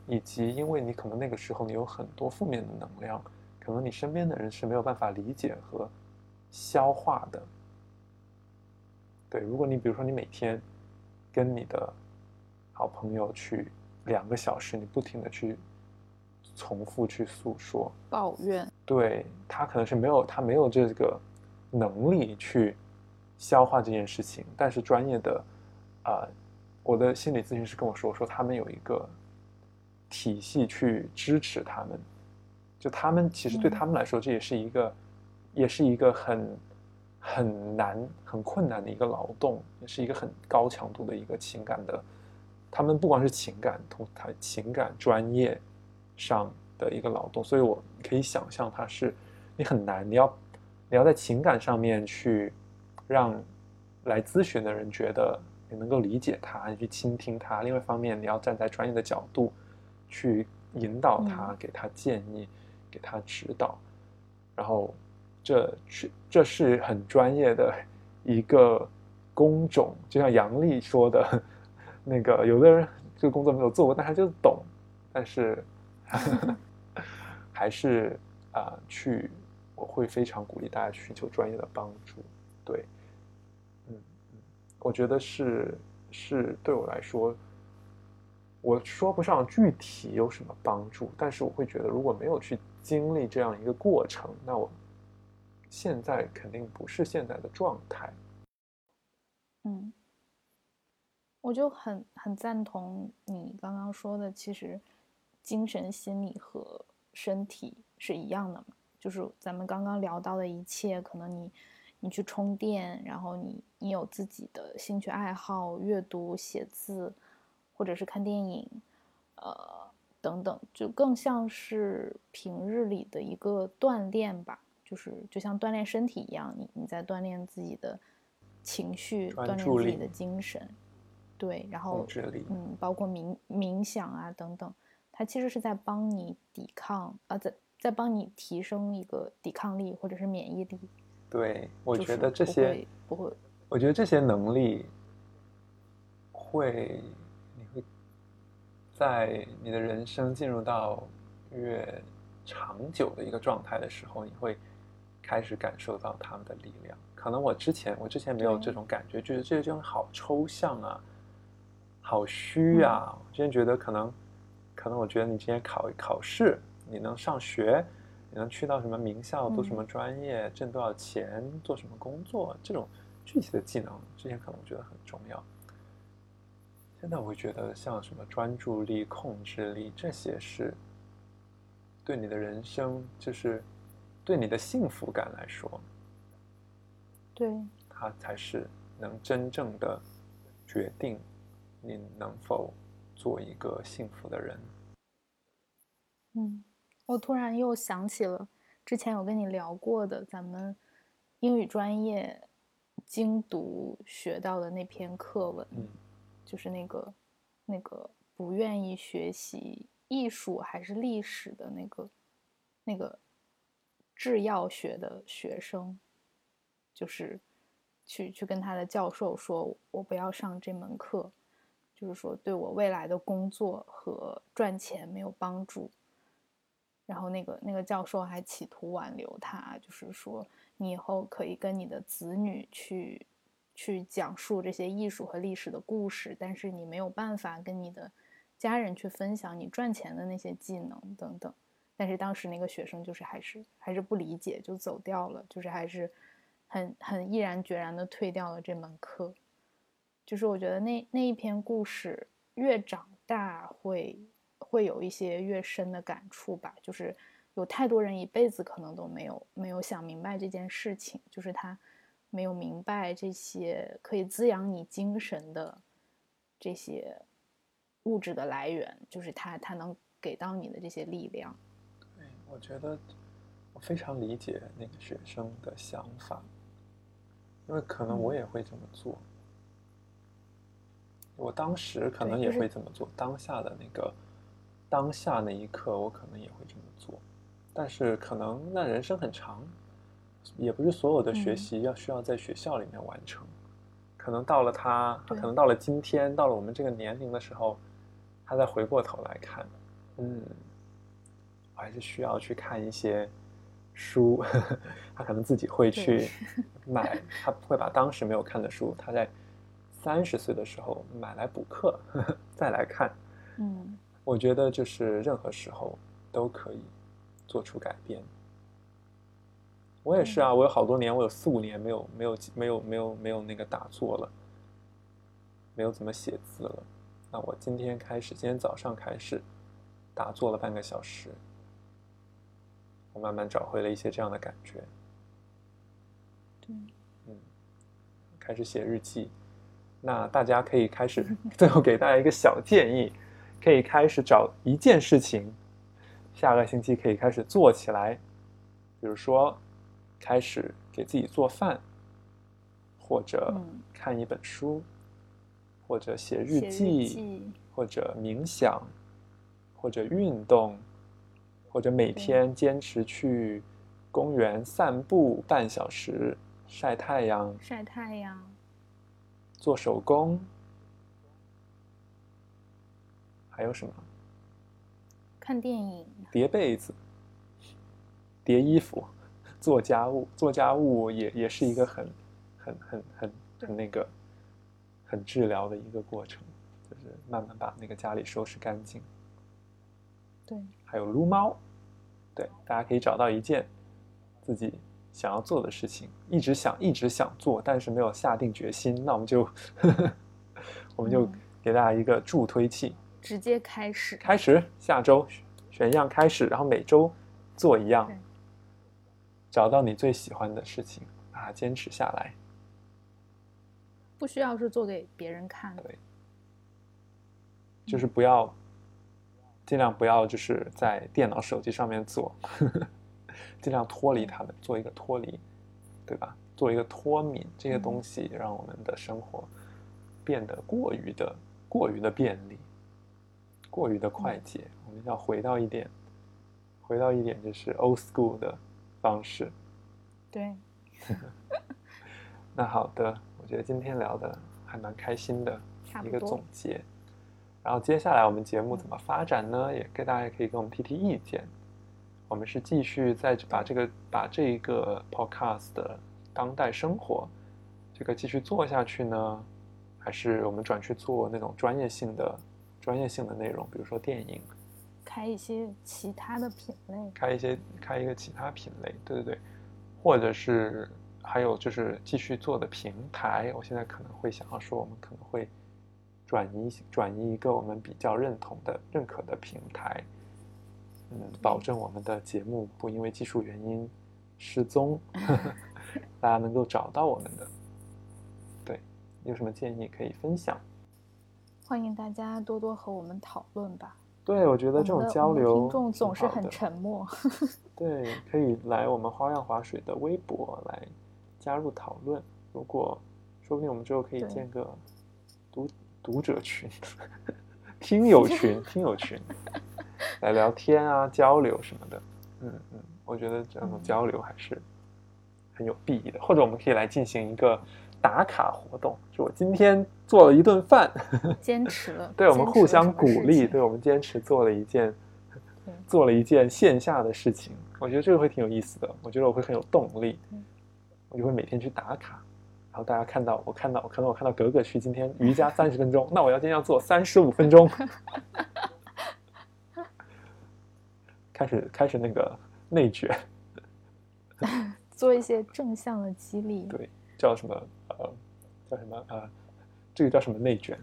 以及，因为你可能那个时候你有很多负面的能量，可能你身边的人是没有办法理解和消化的。对，如果你比如说你每天跟你的好朋友去两个小时，你不停的去重复去诉说抱怨，对他可能是没有他没有这个能力去消化这件事情。但是专业的啊，我的心理咨询师跟我说，说他们有一个。体系去支持他们，就他们其实对他们来说，这也是一个，也是一个很很难、很困难的一个劳动，也是一个很高强度的一个情感的。他们不光是情感，同他情感专业上的一个劳动，所以我可以想象，他是你很难，你要你要在情感上面去让来咨询的人觉得你能够理解他，你去倾听他。另外一方面，你要站在专业的角度。去引导他，给他建议，给他指导，然后这是这是很专业的一个工种，就像杨丽说的，那个有的人这个工作没有做过，但他就懂，但是 还是啊，去我会非常鼓励大家寻求专业的帮助，对，嗯嗯，我觉得是是对我来说。我说不上具体有什么帮助，但是我会觉得，如果没有去经历这样一个过程，那我现在肯定不是现在的状态。嗯，我就很很赞同你刚刚说的，其实精神、心理和身体是一样的嘛，就是咱们刚刚聊到的一切，可能你你去充电，然后你你有自己的兴趣爱好，阅读、写字。或者是看电影，呃，等等，就更像是平日里的一个锻炼吧，就是就像锻炼身体一样，你你在锻炼自己的情绪，锻炼自己的精神，对，然后嗯，包括冥冥想啊等等，它其实是在帮你抵抗，啊，在在帮你提升一个抵抗力或者是免疫力。对，我觉得这些不会，我觉得这些能力会。你会在你的人生进入到越长久的一个状态的时候，你会开始感受到他们的力量。可能我之前我之前没有这种感觉，觉得这个就好抽象啊，好虚啊。我之前觉得可能，可能我觉得你今天考考试，你能上学，你能去到什么名校，读什么专业，挣多少钱，做什么工作，这种具体的技能，之前可能我觉得很重要。现在我会觉得像什么专注力、控制力这些是对你的人生，就是对你的幸福感来说，对，它才是能真正的决定你能否做一个幸福的人。嗯，我突然又想起了之前有跟你聊过的咱们英语专业精读学到的那篇课文。嗯。就是那个，那个不愿意学习艺术还是历史的那个，那个制药学的学生，就是去去跟他的教授说，我不要上这门课，就是说对我未来的工作和赚钱没有帮助。然后那个那个教授还企图挽留他，就是说你以后可以跟你的子女去。去讲述这些艺术和历史的故事，但是你没有办法跟你的家人去分享你赚钱的那些技能等等。但是当时那个学生就是还是还是不理解，就走掉了，就是还是很很毅然决然的退掉了这门课。就是我觉得那那一篇故事越长大会会有一些越深的感触吧。就是有太多人一辈子可能都没有没有想明白这件事情，就是他。没有明白这些可以滋养你精神的这些物质的来源，就是他他能给到你的这些力量。对，我觉得我非常理解那个学生的想法，因为可能我也会这么做。我当时可能也会这么做，当下的那个当下那一刻，我可能也会这么做，但是可能那人生很长。也不是所有的学习要需要在学校里面完成，可能到了他，可能到了今天，到了我们这个年龄的时候，他再回过头来看，嗯，我还是需要去看一些书，他可能自己会去。买，他会把当时没有看的书，他在三十岁的时候买来补课，再来看。嗯，我觉得就是任何时候都可以做出改变。我也是啊，我有好多年，我有四五年没有没有没有没有没有那个打坐了，没有怎么写字了。那我今天开始，今天早上开始打坐了半个小时，我慢慢找回了一些这样的感觉。对，嗯，开始写日记。那大家可以开始，最后给大家一个小建议，可以开始找一件事情，下个星期可以开始做起来，比如说。开始给自己做饭，或者看一本书，或者写日记，或者冥想，或者运动，或者每天坚持去公园散步半小时，晒太阳，晒太阳，做手工，还有什么？看电影，叠被子，叠衣服。做家务，做家务也也是一个很、很、很、很、很那个、很治疗的一个过程，就是慢慢把那个家里收拾干净。对，还有撸猫，对，大家可以找到一件自己想要做的事情，一直想、一直想做，但是没有下定决心，那我们就呵 呵我们就给大家一个助推器，直接开始，开始下周选一样开始，然后每周做一样。找到你最喜欢的事情，把它坚持下来。不需要是做给别人看的，对，就是不要，尽量不要就是在电脑、手机上面做，尽量脱离他们，做一个脱离，对吧？做一个脱敏，这些东西让我们的生活变得过于的、过于的便利，过于的快捷。我们要回到一点，回到一点，就是 old school 的。方式，对，那好的，我觉得今天聊的还蛮开心的，一个总结。然后接下来我们节目怎么发展呢？也跟大家可以给我们提提意见。我们是继续在把这个把这一个 podcast 的当代生活这个继续做下去呢，还是我们转去做那种专业性的专业性的内容，比如说电影？开一些其他的品类，开一些开一个其他品类，对对对，或者是还有就是继续做的平台，我现在可能会想要说，我们可能会转移转移一个我们比较认同的、认可的平台，嗯，保证我们的节目不因为技术原因失踪，大家能够找到我们的。对，有什么建议可以分享？欢迎大家多多和我们讨论吧。对，我觉得这种交流，听众总是很沉默。对，可以来我们花样滑水的微博来加入讨论。如果说不定我们之后可以建个读读者群、听友群、听友群 来聊天啊、交流什么的。嗯嗯，我觉得这种交流还是很有裨益的。或者我们可以来进行一个。打卡活动，就我今天做了一顿饭，坚持了。对我们互相鼓励，对我们坚持做了一件，做了一件线下的事情。我觉得这个会挺有意思的。我觉得我会很有动力，我就会每天去打卡。然后大家看到我看到可能我看到格格去今天瑜伽三十分钟，那我要今天要做三十五分钟，开始开始那个内卷，做一些正向的激励。对，叫什么？呃，叫什么啊？这个叫什么内卷？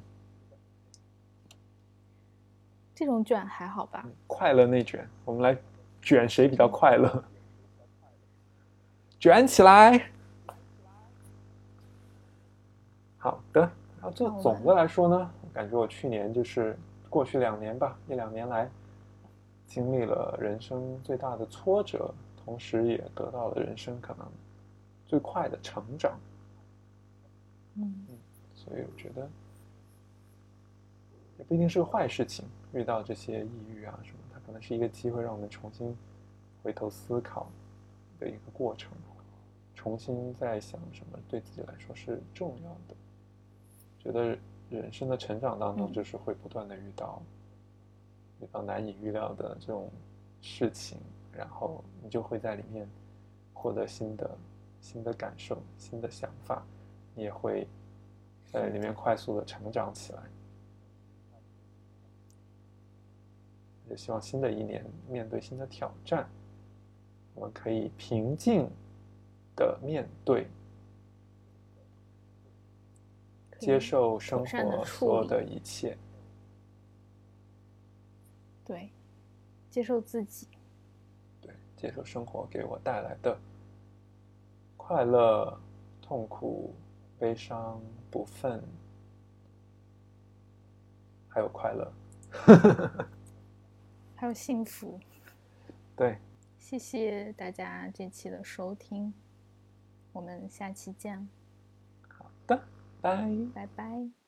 这种卷还好吧？快乐内卷，我们来卷谁比较快乐？卷起来！好的，然后这总的来说呢，我感觉我去年就是过去两年吧，一两年来经历了人生最大的挫折，同时也得到了人生可能最快的成长。嗯所以我觉得也不一定是个坏事情。遇到这些抑郁啊什么，它可能是一个机会，让我们重新回头思考的一个过程，重新在想什么对自己来说是重要的。觉得人生的成长当中，就是会不断的遇到遇到难以预料的这种事情，然后你就会在里面获得新的新的感受、新的想法。也会在里面快速的成长起来。也希望新的一年面对新的挑战，我们可以平静的面对，接受生活所有的一切。对，接受自己。对，接受生活给我带来的快乐、痛苦。悲伤、不忿，还有快乐，还有幸福。对，谢谢大家这期的收听，我们下期见。好的，拜拜拜。